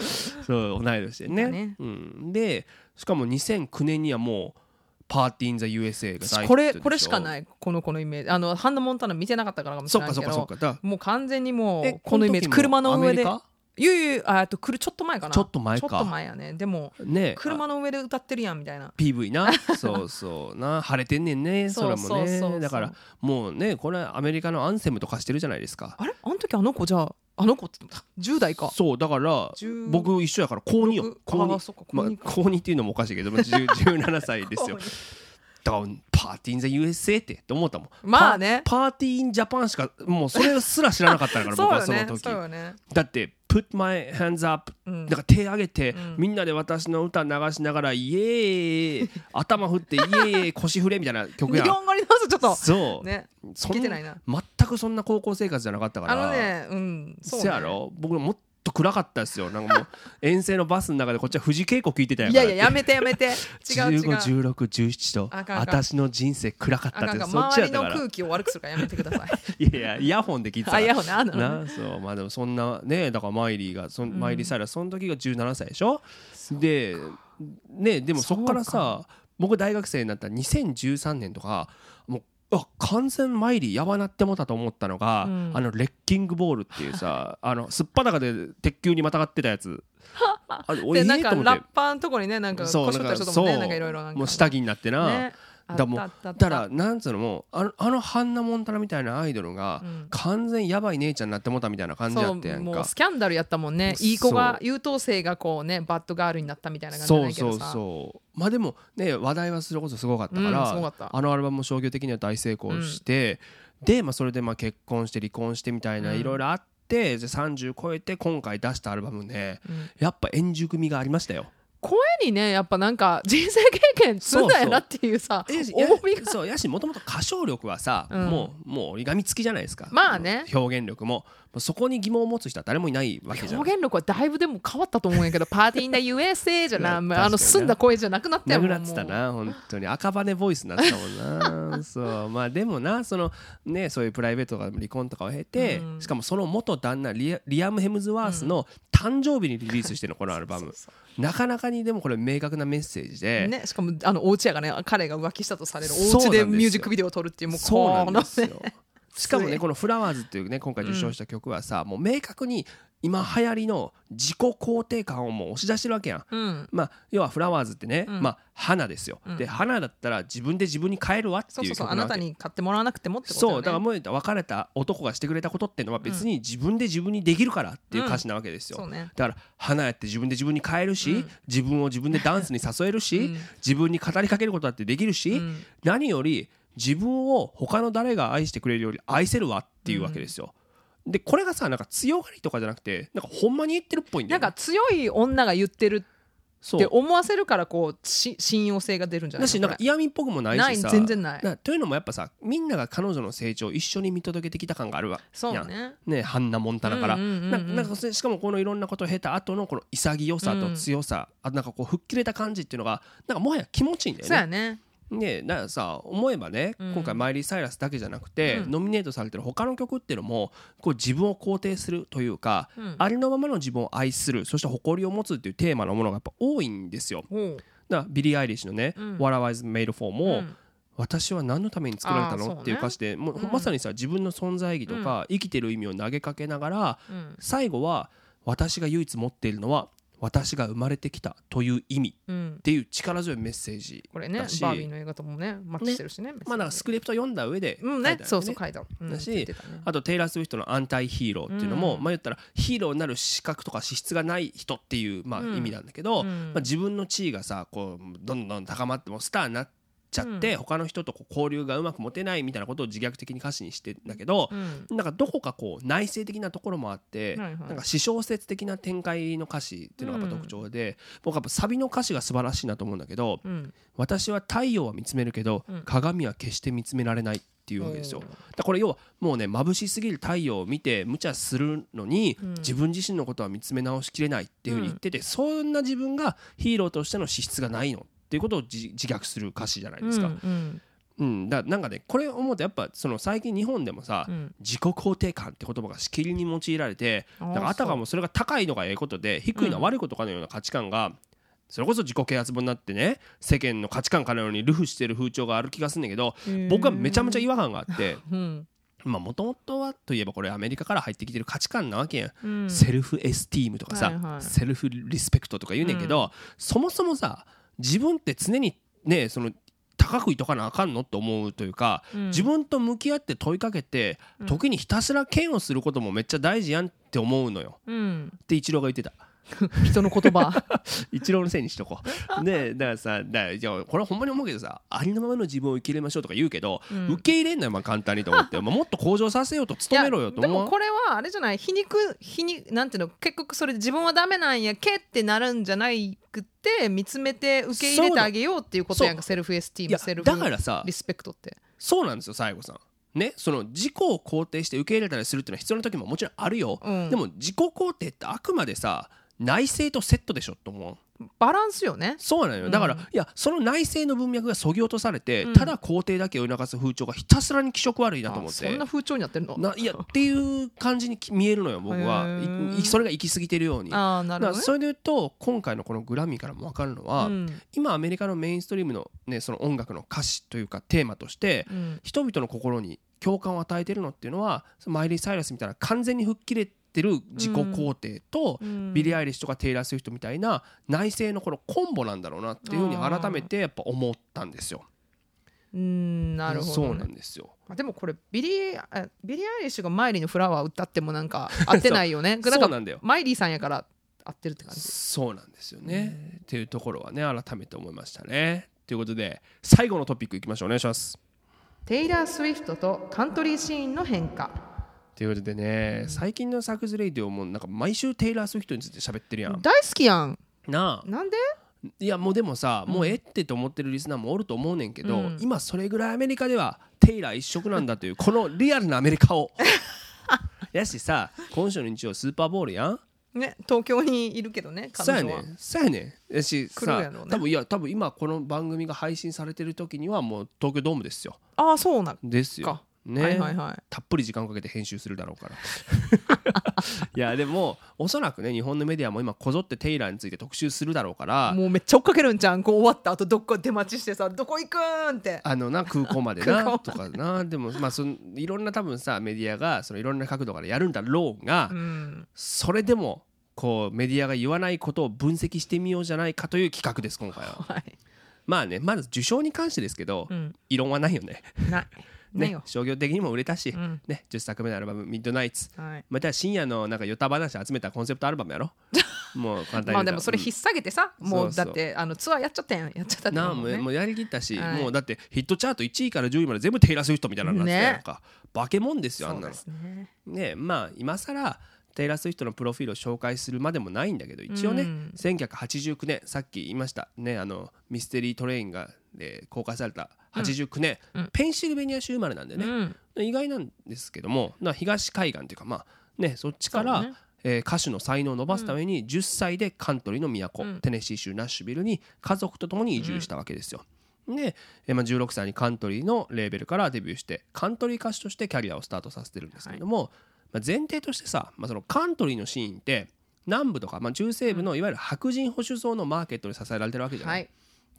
S1: そう同い年でね。
S2: だね。
S1: うん、でしかも2009年にはもう「パーティー・イン・ザ・ USA」が
S2: これこれしかないこの子のイメージ。あのハンナ・モンタナ見てなかったからかもしれないけど
S1: そっかそっか。だ
S2: もう完全にも
S1: え
S2: うこのイメージ車の上でいやいやいやああと来るちょっと前かな。
S1: ちょっと前か。
S2: ちょっと前やね。でも
S1: ね
S2: 車の上で歌ってるやんみたいな。
S1: PV なそうそうな。晴れてんねんね。それもね。だからもうねこれアメリカのアンセムとかしてるじゃないですか。
S2: あれ？あの時あの子じゃああの子って10代か。
S1: そうだから
S2: 10
S1: 僕一緒やから高2よ。高2
S2: あそっか高
S1: まあ
S2: 2か
S1: 高2っていうのもおかしいけどまあ10 17歳ですよ だからパーティー・イン・ザ・ USA ってって思ったもん。
S2: まあね。
S1: パ Party in Japan しかもうそれすら知らなかったから 僕はその時。
S2: そうよね。
S1: だって「Put my hands up」
S2: うん。
S1: だから手上げて、
S2: うん。
S1: みんなで私の歌流しながらイエーイ頭振って イエーイ腰振れみたいな曲や。ん
S2: 日本語に直すとちょっと
S1: そう、
S2: ね聞けてないな。
S1: 全くそんな高校生活じゃなかったから。
S2: あのねうんそうね。
S1: せやろ？僕もっと暗かったですよ。なんかもう 遠征のバスの中でこっちは藤恵子聞いてたやん
S2: いやいややめてやめて。違う違う。
S1: 151617と
S2: あかんあかん。
S1: 私の人生暗かった
S2: あかんあかん
S1: ってそっち
S2: 周りの
S1: やったから
S2: 空気を悪くするからやめてください。
S1: いやいやイヤホンで聞いてた。
S2: あい
S1: から
S2: やほねあの
S1: なそうまあでもそんなねだからマイリーがそん、
S2: うん
S1: マイリー・サイラスその時が17歳でしょ？でねでもそっからさ僕大学生になった2013年とかあ完全マイリーやばなってもたと思ったのが、
S2: うん。
S1: あのレッキングボールっていうさ あのすっぱだかで鉄球にまたがってたやつ。あれおい
S2: でなんか
S1: えと思って。
S2: ラッパーのとこにねなんか
S1: そう
S2: 腰振った人ともねなんかいろいろ
S1: もう下着になってな、
S2: ね
S1: だもだからなんつうのもうあのあのハンナ・モンタナみたいなアイドルが
S2: うん。
S1: 完全やばい姉ちゃんになってもたみたいな感じやってやんか。
S2: スキャンダルやったもんね。いい子が優等生がこうねバッドガールになったみたいな感じじゃ
S1: そうそう
S2: ないけどさ。
S1: そうまあでもね話題はそれこそすごかったから、
S2: うん
S1: あのアルバムも商業的には大成功して、で、まあ、それでまあ結婚して離婚してみたいな
S2: うん。
S1: いろいろあって、で30超えて今回出したアルバムね
S2: うん。
S1: やっぱ円熟味がありましたよ。
S2: 声にねやっぱなんか人生経験積んだやなっていうさ重みが。
S1: そうやしもともと歌唱力はさ、
S2: うん。
S1: もうもう折り紙付きじゃないですか。
S2: まあね。
S1: 表現力もそこに疑問を持つ人は誰もいないわけじゃん。
S2: 表現力はだいぶでも変わったと思うんやけど パーティーインダ USA じゃなあの澄んだ声じゃなくなったよ
S1: なくなってたな本当に。赤羽ボイスになってたもんな。そう。まあでもなそのねそういうプライベートとか離婚とかを経て、
S2: うん。
S1: しかもその元旦那リアリアム・ヘムズワースの誕生日にリリースしてるのこのアルバム。
S2: そうそ
S1: なかなかにでもこれ明確なメッセージで、
S2: ね、しかもあのお家やがね彼が浮気したとされるお家でミュージックビデオを撮るっていうもう
S1: そうなんですよ。
S2: ね
S1: しかもねこの「フラワーズ」っていうね今回受賞した曲はさ、もう明確に今流行りの自己肯定感をもう押し出してるわけやん。
S2: うん。
S1: まあ、要はフラワーズってね、
S2: うん。
S1: まあ、花ですよ、
S2: うん。
S1: で花だったら自分で自分に変えるわって
S2: そう
S1: い
S2: そううそうあなたに買ってもらわなくてもってことよね。
S1: そうだからもう別れた男がしてくれたことっていうのは別に自分で自分にできるからっていう歌詞なわけですよ、
S2: ね。
S1: だから花やって自分で自分に変えるし、
S2: うん。
S1: 自分を自分でダンスに誘えるし、
S2: うん。
S1: 自分に語りかけることだってできるし、
S2: うん。
S1: 何より自分を他の誰が愛してくれるより愛せるわっていうわけですよ。でこれがさなんか強がりとかじゃなくてなんかほんまに言ってるっぽいんだよ、ね。
S2: なんか強い女が言ってるって思わせるからこうし信用性が出るんじゃない
S1: だしなんか嫌味っぽくもない
S2: ない
S1: しさ
S2: 全然ない。
S1: なというのもやっぱさみんなが彼女の成長を一緒に見届けてきた感があるわ。
S2: そうね。
S1: ねハンナ・モンタナから、
S2: うんうんうんうん
S1: ななんかしかもこのいろんなことを経た後のこの潔さと強さ、あとなんかこう吹っ切れた感じっていうのがなんかもはや気持ちいいんだよね。
S2: そうやね
S1: ねだからさ思えばね、
S2: うん。
S1: 今回マイリー・サイラスだけじゃなくて、
S2: うん。
S1: ノミネートされてる他の曲っていうのもこう自分を肯定するというか、
S2: うん。
S1: ありのままの自分を愛するそして誇りを持つっていうテーマのものがやっぱ多いんですよ。だビリー・アイリッシュのね「
S2: うん。
S1: What I Was Made For」も、
S2: うん。
S1: 私は何のために作られたのっていう歌詞でもう
S2: うん。
S1: まさにさ自分の存在意義とか生きてる意味を投げかけながら
S2: うん。
S1: 最後は私が唯一持っているのは私が生まれてきたという意味
S2: うん。
S1: っていう力強いメッセージ
S2: これね
S1: だし
S2: バービーの映画ともねマッチしてるしね
S1: まあだからスクリプト読んだ上で
S2: うん
S1: 書いてあるよ
S2: ね。そうそう書いてあるうん
S1: だし
S2: ね
S1: あとテイラー・スウィフトの「アンタイ・ヒーロー」っていうのも、
S2: うん。
S1: まあ言ったらヒーローになる資格とか資質がない人っていうまあ
S2: うん。
S1: 意味なんだけど、
S2: うん
S1: まあ、自分の地位がさこうどんどん高まってもスターになっちゃって、
S2: うん。
S1: 他の人とこう交流がうまく持てないみたいなことを自虐的に歌詞にしてんだけど、
S2: うん。
S1: なんかどこかこう内省的なところもあって、
S2: はいはい。
S1: なんか私小説的な展開の歌詞っていうのがやっぱ特徴で、僕はやっぱサビの歌詞が素晴らしいなと思うんだけど
S2: うん「
S1: 私は太陽は見つめるけど、
S2: うん。
S1: 鏡は決して見つめられない」っていうわけですよ。だからこれ要はもうね眩しすぎる太陽を見て無茶するのに、
S2: うん。
S1: 自分自身のことは見つめ直しきれないっていうふうに言ってて、そんな自分がヒーローとしての資質がないのっていうことを自自虐する歌詞じゃないですか。
S2: うん
S1: うん。だなんかねこれ思うとやっぱその最近日本でもさ、
S2: うん。
S1: 自己肯定感って言葉がしきりに用いられて
S2: あー
S1: なんかあたかもそれが高いのがええことで低いのは悪いことかのような価値観が、それこそ自己啓発本になってね世間の価値観かのようにルフしてる風潮がある気がするんだけど僕はめちゃめちゃ違和感があって
S2: うん。
S1: もともとはといえばこれアメリカから入ってきてる価値観なわけやん、
S2: うん。
S1: セルフエスティームとかさ、
S2: はいはい。
S1: セルフリスペクトとか言うねんけど、そもそもさ自分って常にねその高くいとかなあかんのって思うというか、
S2: うん。
S1: 自分と向き合って問いかけて、
S2: うん。
S1: 時にひたすら嫌悪することもめっちゃ大事やんって思うのよ。
S2: うん。
S1: ってイチローが言ってた
S2: 人の言葉。
S1: イチローのせいにしとこう。ねだからさだからいやこれはほんまに思うけどさありのままの自分を受け入れましょうとか言うけど、
S2: うん。
S1: 受け入れんのよまあ簡単にと思って、まあ、もっと向上させようと努めろよと思う。
S2: でもこれはあれじゃない。皮肉皮肉なんていうの？結局それで自分はダメなんやけってなるんじゃないくって見つめて受け入れてあげようっていうことやんか。セルフエスティームセルフ
S1: だからさ
S2: リスペクトって。
S1: そうなんですよ西郷さん。ね、その自己を肯定して受け入れたりするっていうのは必要な時ももちろんあるよ、
S2: うん。
S1: でも自己肯定ってあくまでさ内省とセットでしょと思う。
S2: バランスよね。
S1: そうなのよ。だから、
S2: うん
S1: いやその内省の文脈がそぎ落とされて、
S2: うん。
S1: ただ肯定だけを促す風潮がひたすらに気色悪いなと思って。
S2: あそんな風潮になってるの？
S1: ないやっていう感じにき見えるのよ僕は。それが行き過ぎてるように。
S2: ああなるほどね。
S1: それで言うと今回のこのグラミーからも分かるのは、
S2: うん。
S1: 今アメリカのメインストリームの,、ね、その音楽の歌詞というかテーマとして、
S2: うん。
S1: 人々の心に共感を与えてるのっていうのはマイリー・サイラスみたいな完全に吹っ切れてる自己肯定と、
S2: うん
S1: ビリー・アイリッシュとかテイラー・スウィフトみたいな内省のこのコンボなんだろうなっていうふうに改めてやっぱ思ったんですよ。
S2: うんなるほど
S1: そう
S2: ね
S1: なんですよ。
S2: あでもこれビリーあビリー・アイリッシュがマイリーのフラワー歌ってもなんか合ってないよね
S1: そう
S2: なんか
S1: そうなんだよ。
S2: マイリーさんやから合ってるって感じ
S1: そうなんですよね。っていうところはね改めて思いましたね。ということで最後のトピックいきましょうお願いします。
S2: テイラー・スウィフトとカントリーシーンの変化
S1: ということでね最近のサクズレイディオもなんか毎週テイラー・スウィフトについて喋ってるやん。
S2: 大好きやん。
S1: なあ。
S2: なんで？
S1: いやもうでもさ、もうええってと思ってるリスナーもおると思うねんけど、
S2: うん。
S1: 今それぐらいアメリカではテイラー一色なんだという このリアルなアメリカを。やしさ今週の日曜スーパーボールやん。
S2: ね東京にいるけどね
S1: そうやねそうやねやし
S2: 来る
S1: さ
S2: やろうね。
S1: 多分いや多分今この番組が配信されてる時にはもう東京ドームですよ。
S2: ああそうなん
S1: ですよ。
S2: か
S1: ね、
S2: はいはいはい。
S1: たっぷり時間かけて編集するだろうから。いやでもおそらくね日本のメディアも今こぞってテイラーについて特集するだろうから。
S2: もうめっちゃ追っかけるんじゃんこう終わった後どっか出待ちしてさどこ行くんって。
S1: あのな空港までな とかな。でもまあそのいろんな多分さメディアがそのいろんな角度からやるんだろうが、
S2: うん
S1: それでもこうメディアが言わないことを分析してみようじゃないかという企画です今回は。
S2: はい。
S1: まあねまず受賞に関してですけど、
S2: うん。
S1: 異論はないよね。
S2: ない
S1: ね
S2: よ、
S1: 商業的にも売れたし、
S2: うん。
S1: ね、10作目のアルバム「ミッドナイツ」
S2: はい。
S1: または深夜のなんかヨタ話集めたコンセプトアルバムやろ。もう簡単に
S2: まあでもそれ引っ提げてさ、
S1: うそう
S2: う。だってあのツアーやっちゃったやんやっちゃったって
S1: なあ
S2: もね。
S1: もうもうやりきったし、
S2: はい。
S1: もうだってヒットチャート1位から10位まで全部テイラー・スウィフトみたいなのになんか、化け物ですよあんなの。
S2: ね。
S1: ねまあ今更テイラー・スウィフトのプロフィールを紹介するまでもないんだけど一応ね、
S2: うん。
S1: 1989年さっき言いましたねあのミステリートレインが、えー公開された89年、
S2: うん。
S1: ペンシルベニア州生まれなんでね、
S2: うん。
S1: 意外なんですけども東海岸というかまあねそっちから、
S2: ね。
S1: えー歌手の才能を伸ばすために10歳でカントリーの都、
S2: うん。
S1: テネシー州ナッシュビルに家族と共に移住したわけですよ。で、えーまあ、16歳にカントリーのレーベルからデビューしてカントリー歌手としてキャリアをスタートさせてるんですけれども、まあ、前提としてさ、まあ、そのカントリーのシーンって南部とか、まあ、中西部のいわゆる白人保守層のマーケットで支えられてるわけじゃない、
S2: はい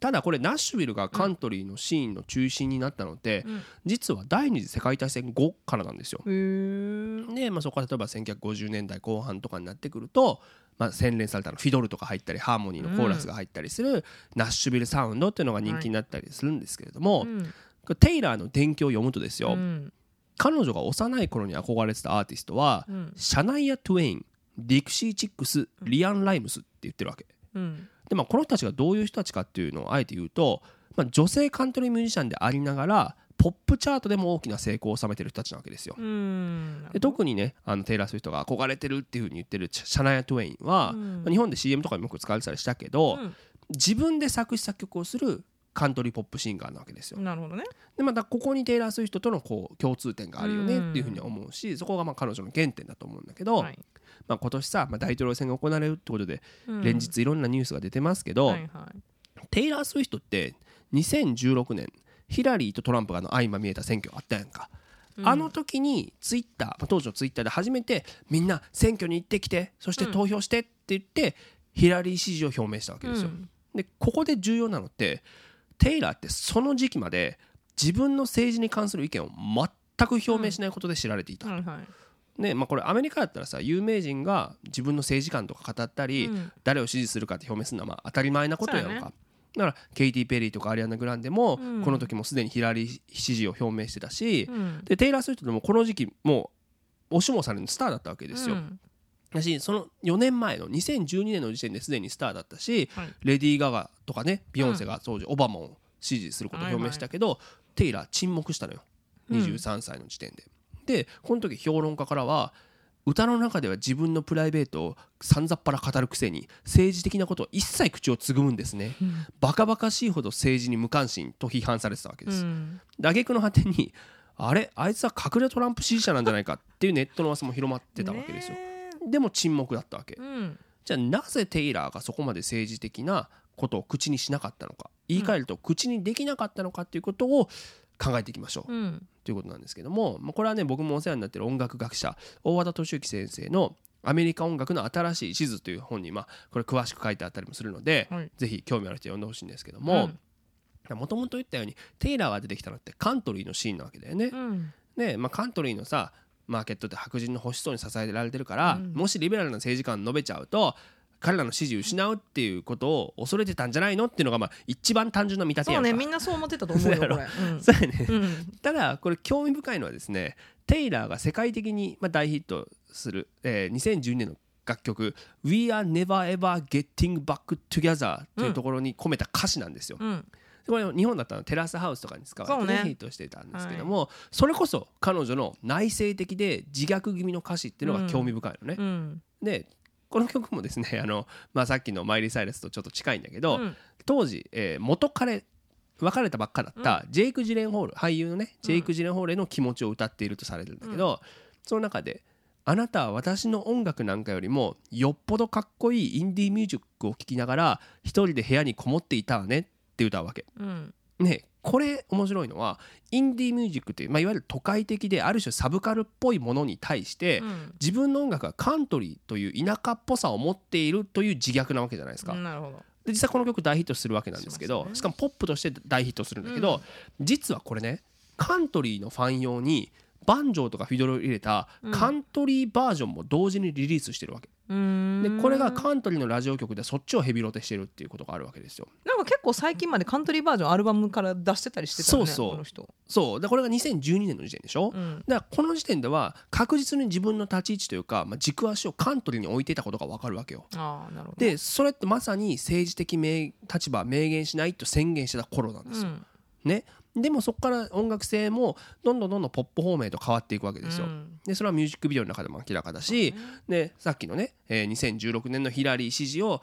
S1: ただこれナッシュビルがカントリーのシーンの中心になったのって、
S2: うん。
S1: 実は第二次世界大戦後からなんですよ。で、まあ、そこから例えば1950年代後半とかになってくると、まあ、洗練されたのフィドルとか入ったりハーモニーのコーラスが入ったりする、ナッシュビルサウンドっていうのが人気になったりするんですけれども、
S2: うん
S1: これテイラーの伝記を読むとですよ、
S2: うん。
S1: 彼女が幼い頃に憧れてたアーティストは、
S2: うん。
S1: シャナイア・トゥエインディクシー・チックスリアン・ライムスって言ってるわけ。
S2: うん
S1: でまあ、この人たちがどういう人たちかっていうのをあえて言うと、まあ、女性カントリーミュージシャンでありながらポップチャートでも大きな成功を収めてる人たちなわけですよ。
S2: うん
S1: で特にねあのテイラー・スウィフトが憧れてるっていうふうに言ってるシャナイア・トゥエインは、
S2: うん。
S1: まあ日本で CM とかにもよく使われてたりしたけど、
S2: うん。
S1: 自分で作詞作曲をするカントリーポップシンガーなわけですよ。
S2: なるほどね。
S1: でまたここにテイラー・スウィフトとのこう共通点があるよね
S2: うん。
S1: っていうふうには思うしそこがまあ彼女の原点だと思うんだけど、
S2: はい。
S1: まあ、今年さ、まあ、大統領選が行われるってことで
S2: うん。
S1: 連日いろんなニュースが出てますけど、
S2: はいはい。
S1: テイラー・スウィフトって2016年ヒラリーとトランプがの相まみえた選挙あったやんか、
S2: うん。
S1: あの時にツイッターまあ当時のツイッターで初めてみんな選挙に行ってきてそして投票してって言って、ヒラリー支持を表明したわけですよ、
S2: うん。
S1: でここで重要なのってテイラーってその時期まで自分の政治に関する意見を全く表明しないことで知られていた、
S2: はいはい。
S1: ねまあ、これアメリカだったらさ有名人が自分の政治観とか語ったり、
S2: うん。
S1: 誰を支持するかって表明するのはまあ当たり前なことやんか、
S2: ね。
S1: だからケイティ・ペリーとかアリアナ・グランデも、
S2: うん。
S1: この時もすでにヒラリー支持を表明してたし、
S2: うん
S1: でテイラー・スウィフトでもこの時期もう押しもされるスターだったわけですよ。
S2: うん
S1: だしその4年前の2012年の時点ですでにスターだったし、
S2: はい。
S1: レディー・ガガとかねビヨンセが当時オバマを支持することを表明したけど、テイラー沈黙したのよ。23歳の時点で。でこの時評論家からは歌の中では自分のプライベートをさんざっぱら語るくせに政治的なことを一切口をつぐむんですね。
S2: うん。
S1: バカバカしいほど政治に無関心と批判されてたわけです。
S2: うん。
S1: 挙句の果てにあれ？あいつは隠れトランプ支持者なんじゃないかっていうネットの噂も広まってたわけですよ。
S2: ね
S1: でも沈黙だったわけ。
S2: うん。
S1: じゃあなぜテイラーがそこまで政治的なことを口にしなかったのか。言い換えると口にできなかったのかっていうことを考えていきましょう、
S2: うん。
S1: ということなんですけどもまあこれはね僕もお世話になってる音楽学者大和田敏之先生の「アメリカ音楽の新しい地図」という本にまあこれ詳しく書いてあったりもするので、
S2: はい。
S1: ぜひ興味ある人は読んでほしいんですけどももともと言ったようにテイラーが出てきたのってカントリーのシーンなわけだよね。
S2: うん。
S1: で、まあ、カントリーのさマーケットって白人の保守層に支えられてるから、
S2: うん。
S1: もしリベラルな政治家に述べちゃうと彼らの支持を失うっていうことを恐れてたんじゃないのっていうのがまあ一番単純な見立て
S2: そう
S1: やんか。
S2: ねみんなそう思ってたと思うよこれ。うん。
S1: そうやね。
S2: うん。
S1: ただこれ興味深いのはですねテイラーが世界的にまあ大ヒットする、えー2012年の楽曲「We are never ever getting back together」というところに込めた歌詞なんですよ。
S2: うん
S1: これ日本だったらテラスハウスとかに使われて、ねヒットしてたんですけども、それこそ彼女の内省的で自虐気味の歌詞っていうのが興味深いのね。
S2: うん。
S1: でこの曲もですね あの、まあ、さっきのマイリー・サイレスとちょっと近いんだけど、
S2: うん。
S1: 当時、えー元彼別れたばっかだったジェイク・ジレンホール俳優のねジェイク・ジレンホールへの気持ちを歌っているとされるんだけど、その中であなたは私の音楽なんかよりもよっぽどかっこいいインディーミュージックを聴きながら一人で部屋にこもっていたわねって歌うわけ。
S2: うん。
S1: ねこれ面白いのはインディーミュージックっていう、まあ、いわゆる都会的である種サブカルっぽいものに対して、
S2: うん。
S1: 自分の音楽がカントリーという田舎っぽさを持っているという自虐なわけじゃないですか。
S2: なるほど。
S1: で実際この曲大ヒットするわけなんですけど
S2: ね。
S1: しかもポップとして大ヒットするんだけど、実はこれねカントリーのファン用にバンジョーとかフィドルを入れた
S2: うん。
S1: カントリーバージョンも同時にリリースしてるわけ、
S2: うーん
S1: でこれがカントリーのラジオ局でそっちをヘビロテしてるっていうことがあるわけですよ。
S2: なんか結構最近までカントリーバージョンアルバムから出してたりしてたよね
S1: そうそう。
S2: この人。
S1: そう。でこれが2012年の時点でしょ、
S2: うん。
S1: だからこの時点では確実に自分の立ち位置というか、まあ、軸足をカントリーに置いていたことが分かるわけよ。
S2: ああなるほど。
S1: でそれってまさに政治的明立場明言しないと宣言してた頃なんですよ、
S2: うん。
S1: ね、でもそこから音楽性もどんどんどんどんポップ方面へと変わっていくわけですよ。
S2: うん。
S1: でそれはミュージックビデオの中でも明らかだし、でさっきのね、えー2016年のヒラリー支持を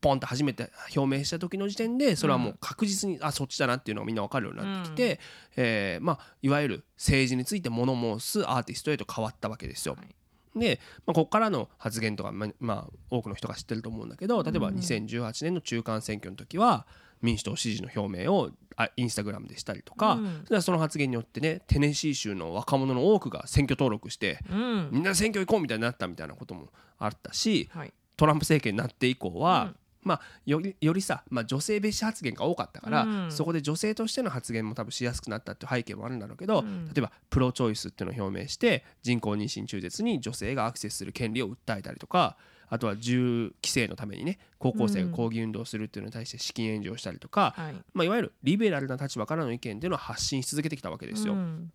S1: ポンと初めて 表明した時の時点でそれはもう確実に、あそっちだなっていうのがみんな分かるようになってきて、えーまあ、いわゆる政治について物申すアーティストへと変わったわけですよ。
S2: はい
S1: で、まあ、ここからの発言とか、まあまあ、多くの人が知ってると思うんだけど例えば2018年の中間選挙の時は民主党支持の表明をあインスタグラムでしたりとか、
S2: うん。
S1: それはその発言によってねテネシー州の若者の多くが選挙登録して、
S2: うん。
S1: みんな選挙行こうみたいになったみたいなこともあったし
S2: はい。
S1: トランプ政権になって以降は、
S2: うん
S1: まあ、よりよりさ、まあ、女性蔑視発言が多かったから、
S2: うん。
S1: そこで女性としての発言も多分しやすくなったっていう背景もあるんだろうけど、
S2: うん。
S1: 例えばプロチョイスっていうのを表明して人工妊娠中絶に女性がアクセスする権利を訴えたりとかあとは銃規制のためにね高校生が抗議運動をするっていうのに対して資金援助をしたりとか、
S2: はい。
S1: まあ、いわゆるリベラルな立場からの意見っていうのを発信し続けてきたわけですよ。
S2: うん。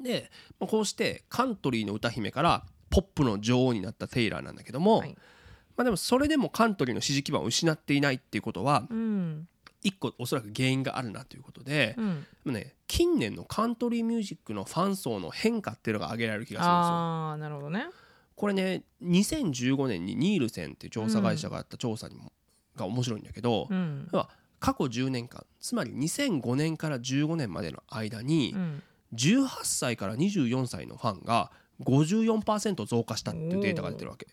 S1: で、まあ、こうしてカントリーの歌姫からポップの女王になったテイラーなんだけども、
S2: はい
S1: まあ、でもそれでもカントリーの支持基盤を失っていないっていうことは
S2: うん。
S1: 一個おそらく原因があるなということで、
S2: うん。
S1: でもね、近年のカントリーミュージックのファン層の変化っていうのが挙げられる気がするんですよ。
S2: ああなるほどね。
S1: これね2015年にニールセンっていう調査会社があった調査にも、が面白いんだけど、
S2: うん。
S1: 過去10年間つまり2005年から15年までの間に
S2: うん。
S1: 18歳から24歳のファンが54%増加したっていうデータが出てるわけ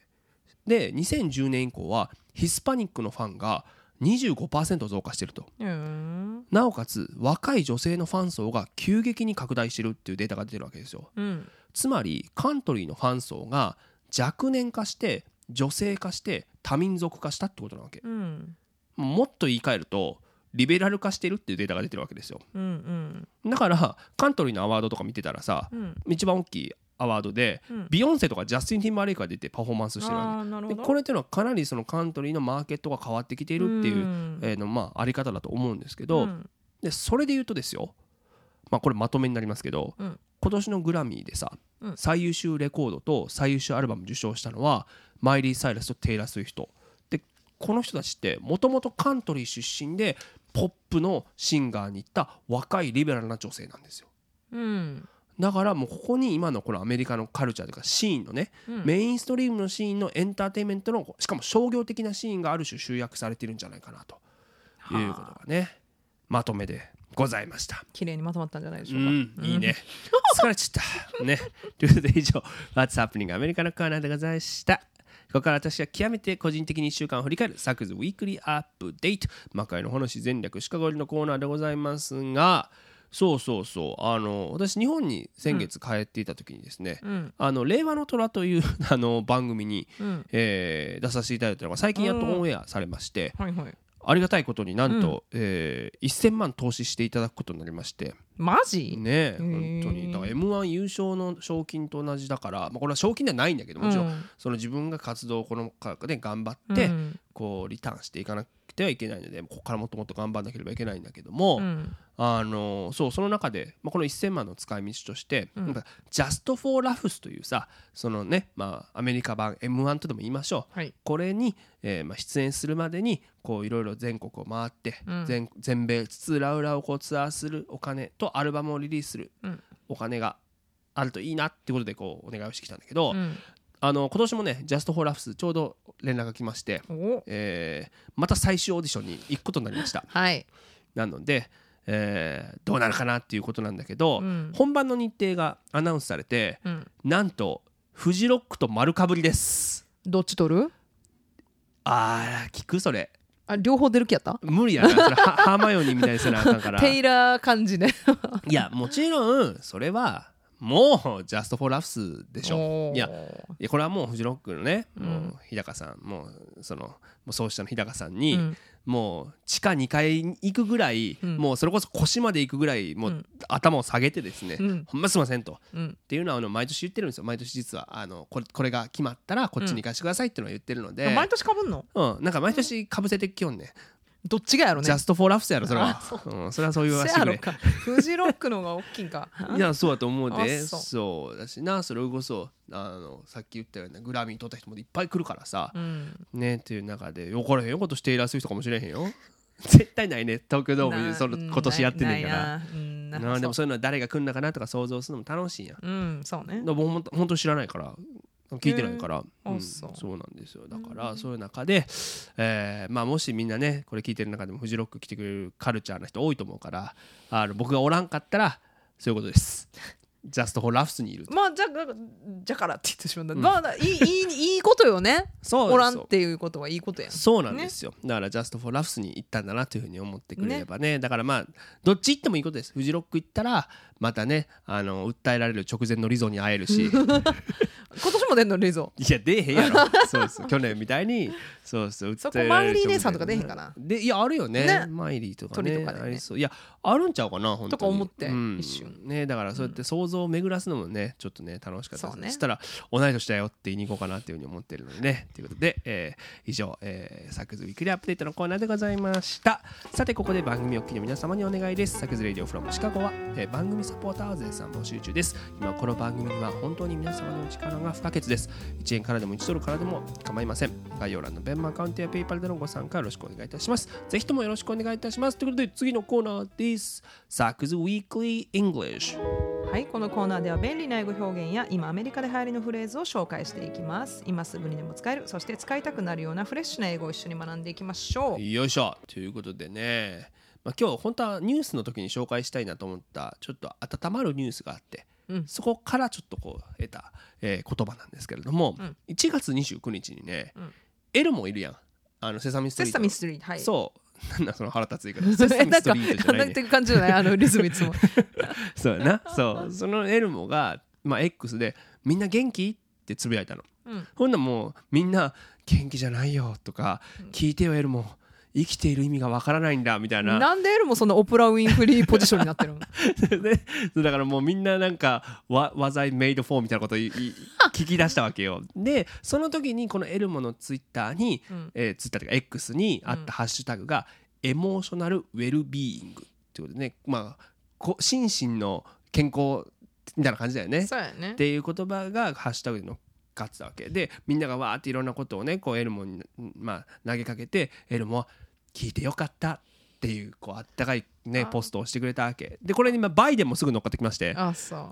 S1: で2010年以降はヒスパニックのファンが25%増加してると。
S2: うん。
S1: なおかつ若い女性のファン層が急激に拡大してるっていうデータが出てるわけですよ。
S2: うん。
S1: つまりカントリーのファン層が若年化して女性化して多民族化したってことなわけ。
S2: うん。
S1: もっと言い換えるとリベラル化してるっていうデータが出てるわけですよ。
S2: うん。
S1: だからカントリーのアワードとか見てたらさ
S2: うん。
S1: 一番大きいアワードで、
S2: うん。
S1: ビヨンセとかジャスティン・ティンバーレイクが出てパフォーマンスしてるわけ。でこれっていうのはかなりそのカントリーのマーケットが変わってきているっていう、
S2: ん。
S1: えーのまああり方だと思うんですけど、
S2: うん。
S1: でそれで言うとですよ。まあこれまとめになりますけど、
S2: うん。
S1: 今年のグラミーでさ、
S2: うん。
S1: 最優秀レコードと最優秀アルバム受賞したのはマイリー・サイラスとテイラー・スウィフト。でこの人たちってもともとカントリー出身でポップのシンガーに行った若いリベラルな女性なんですよ。
S2: うん
S1: だからもうここに今のこのアメリカのカルチャーというかシーンのね、
S2: うん
S1: メインストリームのシーンのエンターテインメントのしかも商業的なシーンがある種集約されてるんじゃないかなということがねまとめでございました。
S2: 綺麗にまとまったんじゃないでし
S1: う
S2: ょうか
S1: ん、いいね。疲れちゃった。ね。ということで以上、What's Happening アメリカのコーナーでございました。ここから私は極めて個人的に1週間を振り返るサクズウィークリーアップデート魔界の話全略シカゴ入りのコーナーでございますがそうそうそう。あの私日本に先月帰っていた時にですね、
S2: うん。
S1: あの令和の虎という あの番組に、
S2: うん。
S1: えー出させていただいたのが最近やっとオンエアされまして
S2: はいはい。
S1: ありがたいことになんと、えー1000万投資していただくことになりまして
S2: マジ？
S1: ね本当に。だから m 1優勝の賞金と同じだから、まあ、これは賞金ではないんだけどもちろん、
S2: うん。
S1: その自分が活動をこの価格で頑張って、
S2: うん。
S1: こうリターンしていかなくてはいけないのでここからもっともっと頑張らなければいけないんだけども、
S2: うん。
S1: あのそうその中で、まあ、この1000万の使い道として、
S2: うん。
S1: なんか Just for Laughs というさそのね、まあ、アメリカ版 m 1とでも言いましょう。
S2: はい。
S1: これに、えーまあ、出演するまでにこういろいろ全国を回って、
S2: うん。
S1: 全全米津々浦々をこうツアーするお金とアルバムをリリースする
S2: うん。
S1: お金があるといいなってことでこうお願いをしてきたんだけど、
S2: うん。
S1: あの今年もね Just for Laughs ちょうど連絡が来まして、
S2: お。
S1: えーまた最終オーディションに行くことになりました。
S2: はい。
S1: なので、えーどうなるかなっていうことなんだけど、
S2: うん。
S1: 本番の日程がアナウンスされて
S2: うん。
S1: なんとフジロックと丸かぶりです。
S2: どっち取る？
S1: あー聞くそれ
S2: あ両方出る気やった？
S1: 無理やな。それは ハーマイオニーみたいにせなあかんから。
S2: テイラー感じね。
S1: いやもちろんそれはもう Just for Laughs でしょ。いやこれはもうフジロックのね、
S2: うん。
S1: もう日高さんもうそのもう創始者の日高さんに、
S2: うん。
S1: もう地下2階に行くぐらい、
S2: うん。
S1: もうそれこそ腰まで行くぐらいもう、
S2: うん。
S1: 頭を下げてですね、
S2: うん。
S1: ほんますいませんと。
S2: うん。
S1: っていうのはあの毎年言ってるんですよ。毎年実はあのこれこれが決まったらこっちに行かせてくださいっていうのを言ってるので、
S2: 毎年かぶんの？
S1: うん、なんか毎年かぶせてきよんね
S2: どっちがやろね？
S1: Just for Laughs やろそれは。
S2: あそ
S1: うん、それはそう言わせてく
S2: か。フジロックの方が大きいんか。
S1: いやそうだと思うで。
S2: あそう。
S1: そうだしなそれこそあのさっき言ったようなグラミー取った人もいっぱい来るからさ、
S2: うん。
S1: ねっていう中で分からへんよことしていらっしゃる人かもしれへんよ。絶対ないね東京ドームにその
S2: な
S1: 今年やってんねんから。
S2: ないなうんな
S1: なあでも
S2: そ
S1: そういうのは誰が来るのかなとか想像するのも楽しいやん。
S2: ううんそうね。
S1: でもほんと本当知らないから聞いてないから、うん。
S2: あそう
S1: なんですよ。だから、そういう中で、えーまあ、もしみんなねこれ聞いてる中でもフジロック来てくれるカルチャーな人多いと思うからあの僕がおらんかったらそういうことです。 Just for Laughs にいると。
S2: まあじゃじゃからって言ってしまった、
S1: うん。
S2: まあいいいいいいことよね。
S1: そう
S2: おらんっていうことはいいことやん
S1: そうなんですよ、だから Just for Laughs に行ったんだなというふうに思ってくれればね。だからまあどっち行ってもいいことです。フジロック行ったらまたねあの訴えられる直前のリゾに会えるし
S2: 今年も出んのリゾ
S1: いや出えへんやろ。そうそう。去年みたいにそうそう
S2: そこ
S1: 訴えられる
S2: マイリー姉さんとか出えへんかな。
S1: でいやあるよね。
S2: ね。
S1: マイリーとか
S2: 鳥
S1: ね
S2: とかでね。
S1: ありそう。いやあるんちゃうかな本当に。
S2: とか思って
S1: うん。
S2: 一瞬。
S1: ねだからそうやって想像を巡らすのもねちょっとね楽しかった。です
S2: そうね。
S1: したら同い年だよって言いに行こうかなっていうふうに思ってるのでねということで、えー以上、えー、サクズウィークリーアップデートのコーナーでございました。さてここで番組お聞きの皆様にお願いです。サクズレディオフロムシカゴは、えー番組サポーター税さん募集中です。今この番組には本当に皆様のお力が不可欠です。1円からでも1ドルからでも構いません。概要欄のベンマアカウントやペイパルでのご参加よろしくお願いいたします。ぜひともよろしくお願いいたします。ということで次のコーナーです。サクズウィークリー English
S2: はいこのコーナーでは便利な英語表現や今アメリカで流行りのフレーズを紹介していきます。今すぐにでも使える。そして使いたくなるようなフレッシュな英語を一緒に学んでいきましょう。
S1: よいしょ。ということでね、まあ、今日本当はニュースの時に紹介したいなと思ったちょっと温まるニュースがあって、
S2: うん。
S1: そこからちょっとこう得た、えー言葉なんですけれども、
S2: うん。
S1: 1月29日にね、
S2: うん。
S1: エルもいるやん。あのセサミストリート。の
S2: セサミストリートはい。
S1: そう。なんだその腹立つ言い方。セサミストリートじゃないね。
S2: なんていう感じじゃない？あのリズムいつも。
S1: そうやな。そう。そのエルモが、まあ、X で「みんな元気?」ってつぶやいたの、
S2: うん。
S1: ほんならもうみんな「元気じゃないよ」とか「聞いてよエルモ生きている意味がわからないんだ」みたいな。
S2: なんでエルもそのオプラ・ウィンフリーポジションになってるの？
S1: でだからもうみんななんか「わ Was I made for?」みたいなこと聞き出したわけよ。でその時にこのエルモのツイッターに、
S2: うん。
S1: えーツイッターというか X にあったハッシュタグが「エモーショナルウェルビーイング」っていうことでね。まあこ心身の健康みたいな感じだよね。
S2: そうやね。
S1: っていう言葉がハッシュタグで乗っかってたわけ。でみんながわーっていろんなことをねこうエルモに、まあ、投げかけてエルモは「聞いてよかった」っていうこうあったかい、ね、
S2: あ。
S1: ポストをしてくれたわけ。でこれにまあバイデンもすぐ乗っかってきまして。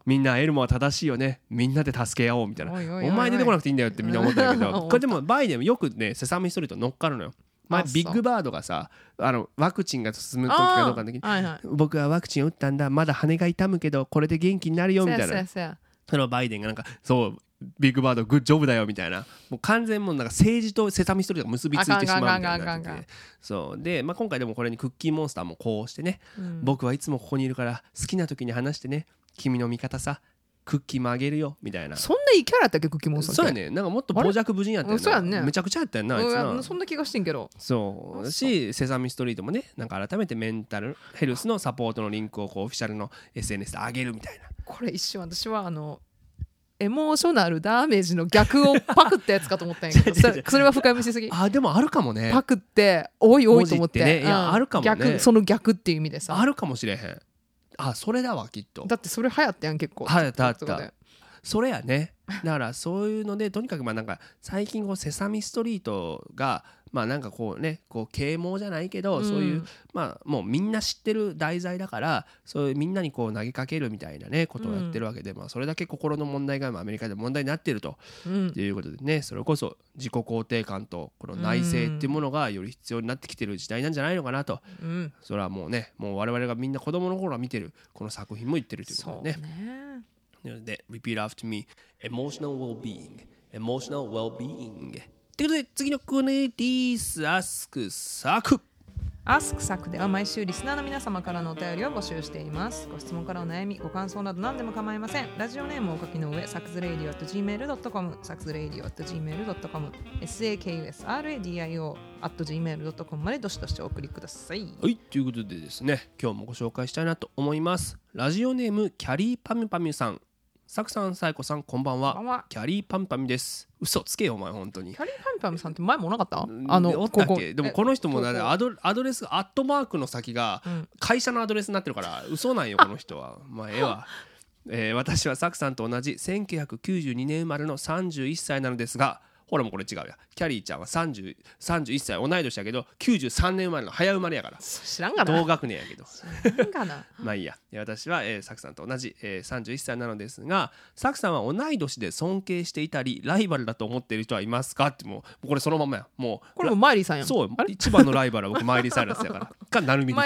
S1: みんなエルモは正しいよね。みんなで助け合おうみたいな。
S2: お
S1: 前出てこなくていいんだよってみんな思ったけど これでもバイデンもよくねセサミストリート乗っかるのよ。前ビッグバードがさあのワクチンが進む時かどうかの時に
S2: あーはいはい。
S1: 僕はワクチンを打ったんだまだ羽が痛むけどこれで元気になるよみたいな。
S2: そ
S1: のバイデンがなんかそうビッグバードグッジョブだよみたいな。もう完全もうなんか政治とセサミストリートが結びついてしまうみたいになそう。で、まあ、今回でもこれにクッキーモンスターもこうしてね、
S2: うん。
S1: 僕はいつもここにいるから好きな時に話してね。君の味方さクッキーもあげるよみたいな。
S2: そんないいキャラやったっけクッキーモンスター
S1: そうやねなんかもっと傍若無人やったよ
S2: やんね。
S1: めちゃくちゃやったよなあいつな。
S2: うんそんな気がしてんけど。
S1: そう。しセサミストリートもねなんか改めてメンタルヘルスのサポートのリンクをこうオフィシャルの SNS で上げるみたいな。
S2: これ一瞬私はあのエモーショナルダメージの逆をパクったやつかと思ったんやけど。それは深読みしすぎ。
S1: あでもあるかもね。
S2: パクっておいおいと思
S1: って。ね。いや
S2: うん。
S1: あるかもね。
S2: 逆その逆っていう意味でさ。
S1: あるかもしれへん。あそれだわきっと。
S2: だってそれ流行ったやん結構。
S1: 流行ったった。
S2: そ
S1: れやね。だからそういうのでとにかくまあなんか最近こうセサミストリートがまあなんかこうねこう啓蒙じゃないけど、
S2: うん。
S1: そういうまあもうみんな知ってる題材だからそういうみんなにこう投げかけるみたいなねことをやってるわけで、まあそれだけ心の問題がまあアメリカで問題になっていると
S2: うん。
S1: いうことでねそれこそ自己肯定感とこの内省っていうものがより必要になってきてる時代なんじゃないのかなと。
S2: うん。
S1: それはもうねもう我々がみんな子供の頃から見てるこの作品も言ってるということでね。
S2: ね。
S1: で、repeat after me emotional well-being emotional well-being ということで次のコーナーです。ask サク
S2: アスクサクでは毎週リスナーの皆様からのお便りを募集しています。ご質問からお悩み、ご感想など何でも構いません。ラジオネームをお書きの上、サクズレイディオ at gmail.com、サクズレイディオ at gmail.com、sakusradio at gmail.com までどしどしお送りください。
S1: はい、ということでですね、今日もご紹介したいなと思います。ラジオネーム、キャリーパミュパミュさん。サクさん、サイコさん、こんばんは。
S2: こんばんは。
S1: キャリーパミュパミュです。嘘つけよ、お前、本当に。
S2: キ。ャリーパンパムさんって前もなかった？あ
S1: お
S2: の、
S1: ったっけ？でもこの人もだねアドアドレスアットマークの先が
S2: うん。
S1: 会社のアドレスになってるから嘘なんよこの人は。まあええわ、えー私はサクさんと同じ1992年生まれの31歳なのですがほらもうこれ違うや。キャリーちゃんは30 31歳。同い年だけど93年生まれの早生まれやから。
S2: 知らんが
S1: 同
S2: な。
S1: 学年やけど。
S2: 知らんがな。
S1: まあいいや。で私は、えーサクさんと同じ、えー31歳なのですがサクさんは同い年で尊敬していたりライバルだと思っている人はいますかってもうこれそのままや。もう
S2: これもマイリーさんやん。
S1: そう一番のライバルは僕マイリー・サイラスやから。かなるみ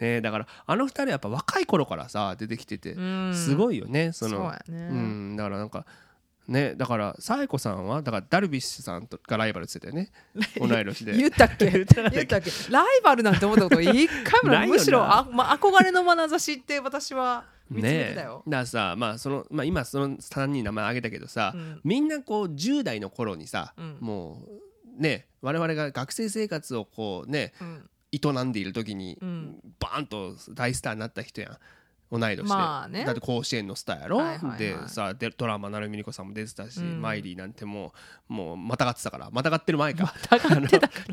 S1: ねだからあの二人はやっぱ若い頃からさ出てきてて
S2: うん。
S1: すごいよねその。
S2: そうやね。
S1: うんだからなんかねだからサエコさんはだからダルビッシュさんとがライバルって言ってたよね。同い年で。
S2: 言ったっけ？
S1: 言ったっけ？
S2: ライバルなんて思ったこと一回も
S1: な
S2: い いむしろあ、まあ、憧れの眼差しって私は見つめ
S1: ねだ
S2: てたよ、
S1: からさまあその、まあ、今その3人名前挙げたけどさ、
S2: うん。
S1: みんなこう10代の頃にさ、
S2: うん。
S1: もうね我々が学生生活をこうね
S2: うん。
S1: 営んでいる時に、
S2: うん。
S1: バーンと大スターになった人やん同い年で、
S2: まあね。
S1: だって甲子園のスターやろ、
S2: はいはいはい。
S1: でさでドラマ成海莉子さんも出てたし、
S2: うん。
S1: マイリーなんてもうもうまたがってたから。またがってる前か。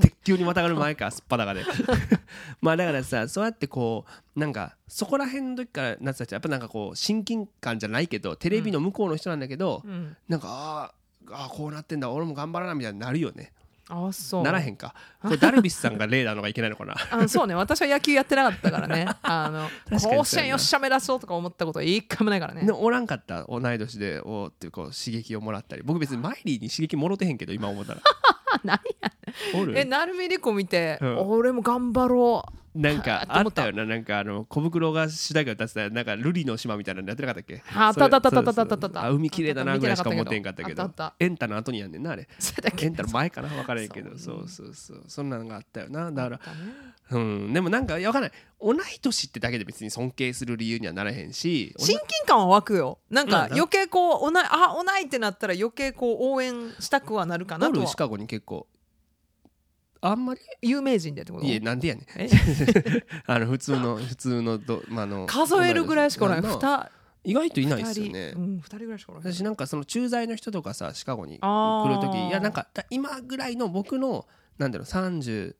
S1: 鉄球にまたがる前かすっぱだかで。まあだからさそうやってこうなんかそこら辺の時からなってた人はやっぱなんかこう親近感じゃないけどテレビの向こうの人なんだけど、
S2: うん、
S1: なんかあーあーこうなってんだ。俺も頑張らなみたいになるよね
S2: あそう。
S1: ならへんか。これダルビッシュさんが例なのがいけないのかな。
S2: あそうね。私は野球やってなかったからね。あの甲子園よっしゃ目指そうとか思ったことは一回もないからね。
S1: でおらんかった。同い年でおーっていうこう刺激をもらったり。僕別にマイリーに刺激もろてへんけど今思ったら。
S2: あ 何やえ成海莉子見て、
S1: うん。
S2: 俺も頑張ろう。
S1: なんか
S2: はあった
S1: よななんかあの小袋が主題歌歌ってたなんかルリの島みたいなのやってなかったっけ？
S2: ああったあったあったあったあったあった
S1: そうそう。あ海綺麗だなぐらいしか思ってへんかったけど。エンタの後にやんねんなあれ。エンタの前かな分からへんけど。
S2: そ
S1: そううそうそう。そんなのがあったよな。だからうん。でもなんか分かん。ない同い年ってだけで別に尊敬する理由にはならへんし。
S2: 親近感は湧くよ。なんか
S1: うん。
S2: 余計こうおなあおないってなったら余計こう応援したくはなるかなと
S1: るシカゴに結構あんまり
S2: 有名人でってこと？
S1: いえなんでやねん。
S2: え？
S1: あの普通の普通のど、まあ、あの
S2: 数えるぐらいしかおない
S1: な
S2: 二
S1: 意外といないっ
S2: 二
S1: すよね。
S2: 人、うん、二人ぐらいしかおない
S1: 私なんかその駐在の人とかさシカゴに来る時いやなんかだ今ぐらいの僕のなんだろう31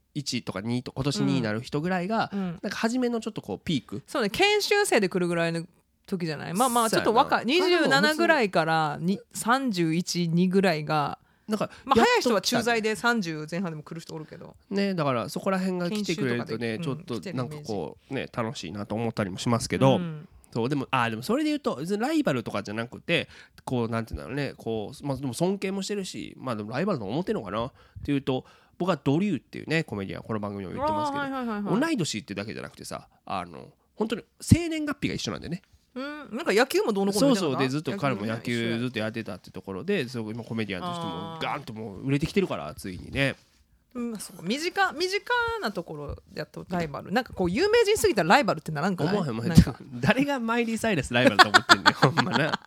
S1: とか2と今年2になる人ぐらいが、
S2: うん。
S1: なんか初めのちょっとこうピーク。
S2: そうね研修生で来るぐらいの時じゃない？まあまあちょっと若い
S1: まあでも
S2: 27ぐらいからに312ぐらいが
S1: なんか
S2: まあ早い人は駐在で30前半でも来る人おるけど。
S1: ねだからそこら辺が来てくれるとね
S2: 研
S1: ちょっ
S2: 修と
S1: なんかこうね楽しいなと思ったりもしますけど、
S2: うん。
S1: そうでもあーでもそれで言うとライバルとかじゃなくてこうなんていうんだろうねこう、まあ、でも尊敬もしてるしまあでもライバルの表のかな？っていうと僕はドリューっていうねコメディアンこの番組も言ってますけど、同い年ってだけじゃなくてさあの本当に生年月日が一緒なんでね
S2: うん。なんか野球もどうのこうの
S1: そうそう。でずっと彼も野球
S2: や
S1: ずっとやってたってところでそう今コメディアンとしてもガーンともう売れてきてるからついにね。
S2: うんそう。身近身近なところやとライバルなんかこう有名人すぎたらライバルってならんかない？
S1: 思わへん誰がマイリー・サイラスライバルと思ってんねんほんまな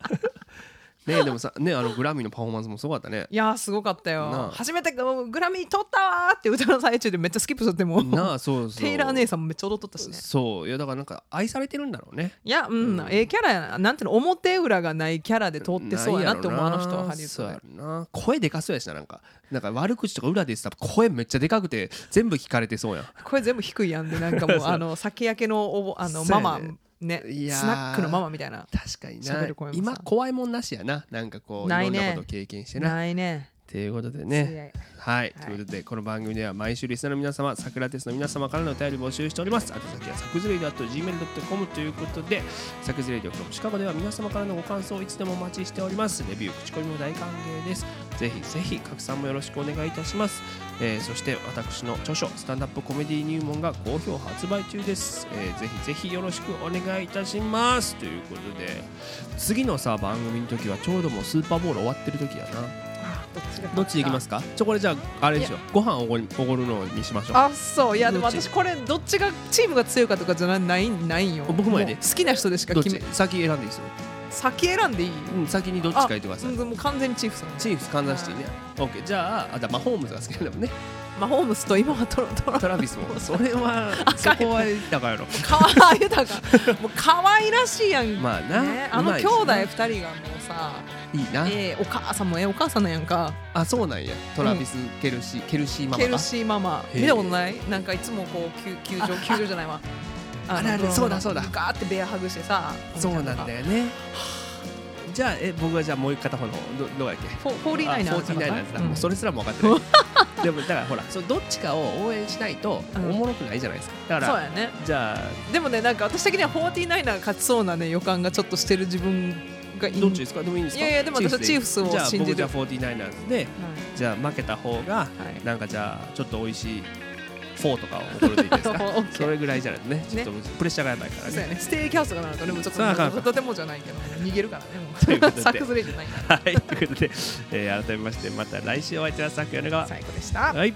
S1: ねでもさねあのグラミーのパフォーマンスもすごかったね。
S2: いやーすごかった
S1: な
S2: よ
S1: あ。
S2: 初めてグラミー取ったわーって歌の最中でめっちゃスキップしとっても
S1: なあそうそう。
S2: テイラー姉さんもめっちゃ踊っとったしね。
S1: そう。いやだからなんか愛されてるんだろうね。
S2: いやうん、ええキャラやななんていうの表裏がないキャラで通ってそうやなって思うあの人はハリウッドで
S1: そうやろな。声でかそうやしななんかなんか悪口とか裏で言ってたら声めっちゃでかくて全部聞かれてそうやん。
S2: これ全部低いやんでなんかもうあの酒焼けのおぼあの
S1: そう
S2: ママね
S1: いやー
S2: スナックのママみたいな
S1: 確かにな。今怖いもんなしやな。なんかこういろん
S2: な
S1: こと経験してな。っ
S2: ないね
S1: ということでね。
S2: 強い。
S1: はい、ということでこの番組では毎週リスナーの皆様サクラテスの皆様からのお便り募集しております。宛先はサクズレイド .gmail.com ということでサクズレイド from シカゴでは皆様からのご感想をいつでもお待ちしております。レビュー口コミも大歓迎です。ぜひぜひ拡散もよろしくお願いいたします、えーそして私の著書スタンダップコメディ入門が好評発売中です、えーぜひぜひよろしくお願いいたします。ということで次のさ番組の時はちょうどもうスーパーボール終わってる時やな。
S2: あどっち
S1: でいきますか？ちょこれじゃああれでしょ。ご飯おごりおごるのにしましょう。
S2: あそう。いやでも私これどっちがチームが強いかとかじゃなないないんよ
S1: 僕もやで。
S2: う好きな人でしか決め
S1: ち？先選んでいいですよ、
S2: 先選んでいい？
S1: うん、先にどっちか言ってください。
S2: うんもう完全にチーフス
S1: チーフスカンザシティね。OK じゃああだマホームズが好きなんだもんね。
S2: マホームスと今はトロトロ
S1: トラビスも。それは
S2: あ
S1: そこはだからやろ。
S2: かわいい豊かもう可愛らしいやん、
S1: まあな、
S2: ね、あの兄弟二人がもうさ
S1: いいな、
S2: えーお母さんもええお母さんなんやんか。
S1: あそうなんや。トラビス、ケルシーケルシーママが
S2: ケルシーママ。見たことない？なんかいつもこう球球場 球場じゃないわ。
S1: あれあれ
S2: の
S1: そうだそうだ。
S2: ガーってベアハグしてさ
S1: そうなんだよね。じゃあえ僕はじゃあもう片方のどどうやっけ？
S2: フォ
S1: Forty Niners Forty Niners だ、
S2: うん。
S1: もうそれすらも分かってない。でもだからほらそうどっちかを応援しないとお
S2: うん。
S1: もろくないじゃないですか。だから
S2: そうやね。
S1: じゃあ
S2: でもねなんか私的には49が勝ちそうなね予感がちょっとしてる自分がいい
S1: どっちですか？でもいいんですか？
S2: いやいやでも私はチーフス。を
S1: じゃあ
S2: 信じる
S1: 僕じゃあ 49ers でじゃあ負けた方が
S2: はい。
S1: なんかじゃあちょっと美味しいフォーとかを送るといいですか？それぐらいじゃないとねちょっとプレッシャーがやばいから
S2: そうや
S1: ね。
S2: ねステーキハウスがなるとでもちょっととてもじゃないけど逃げるからね
S1: ということで。
S2: もうサックスレイじゃないから。
S1: はい。ということで、えー改めましてまた来週お会いしましょう
S2: 最高でした。
S1: はい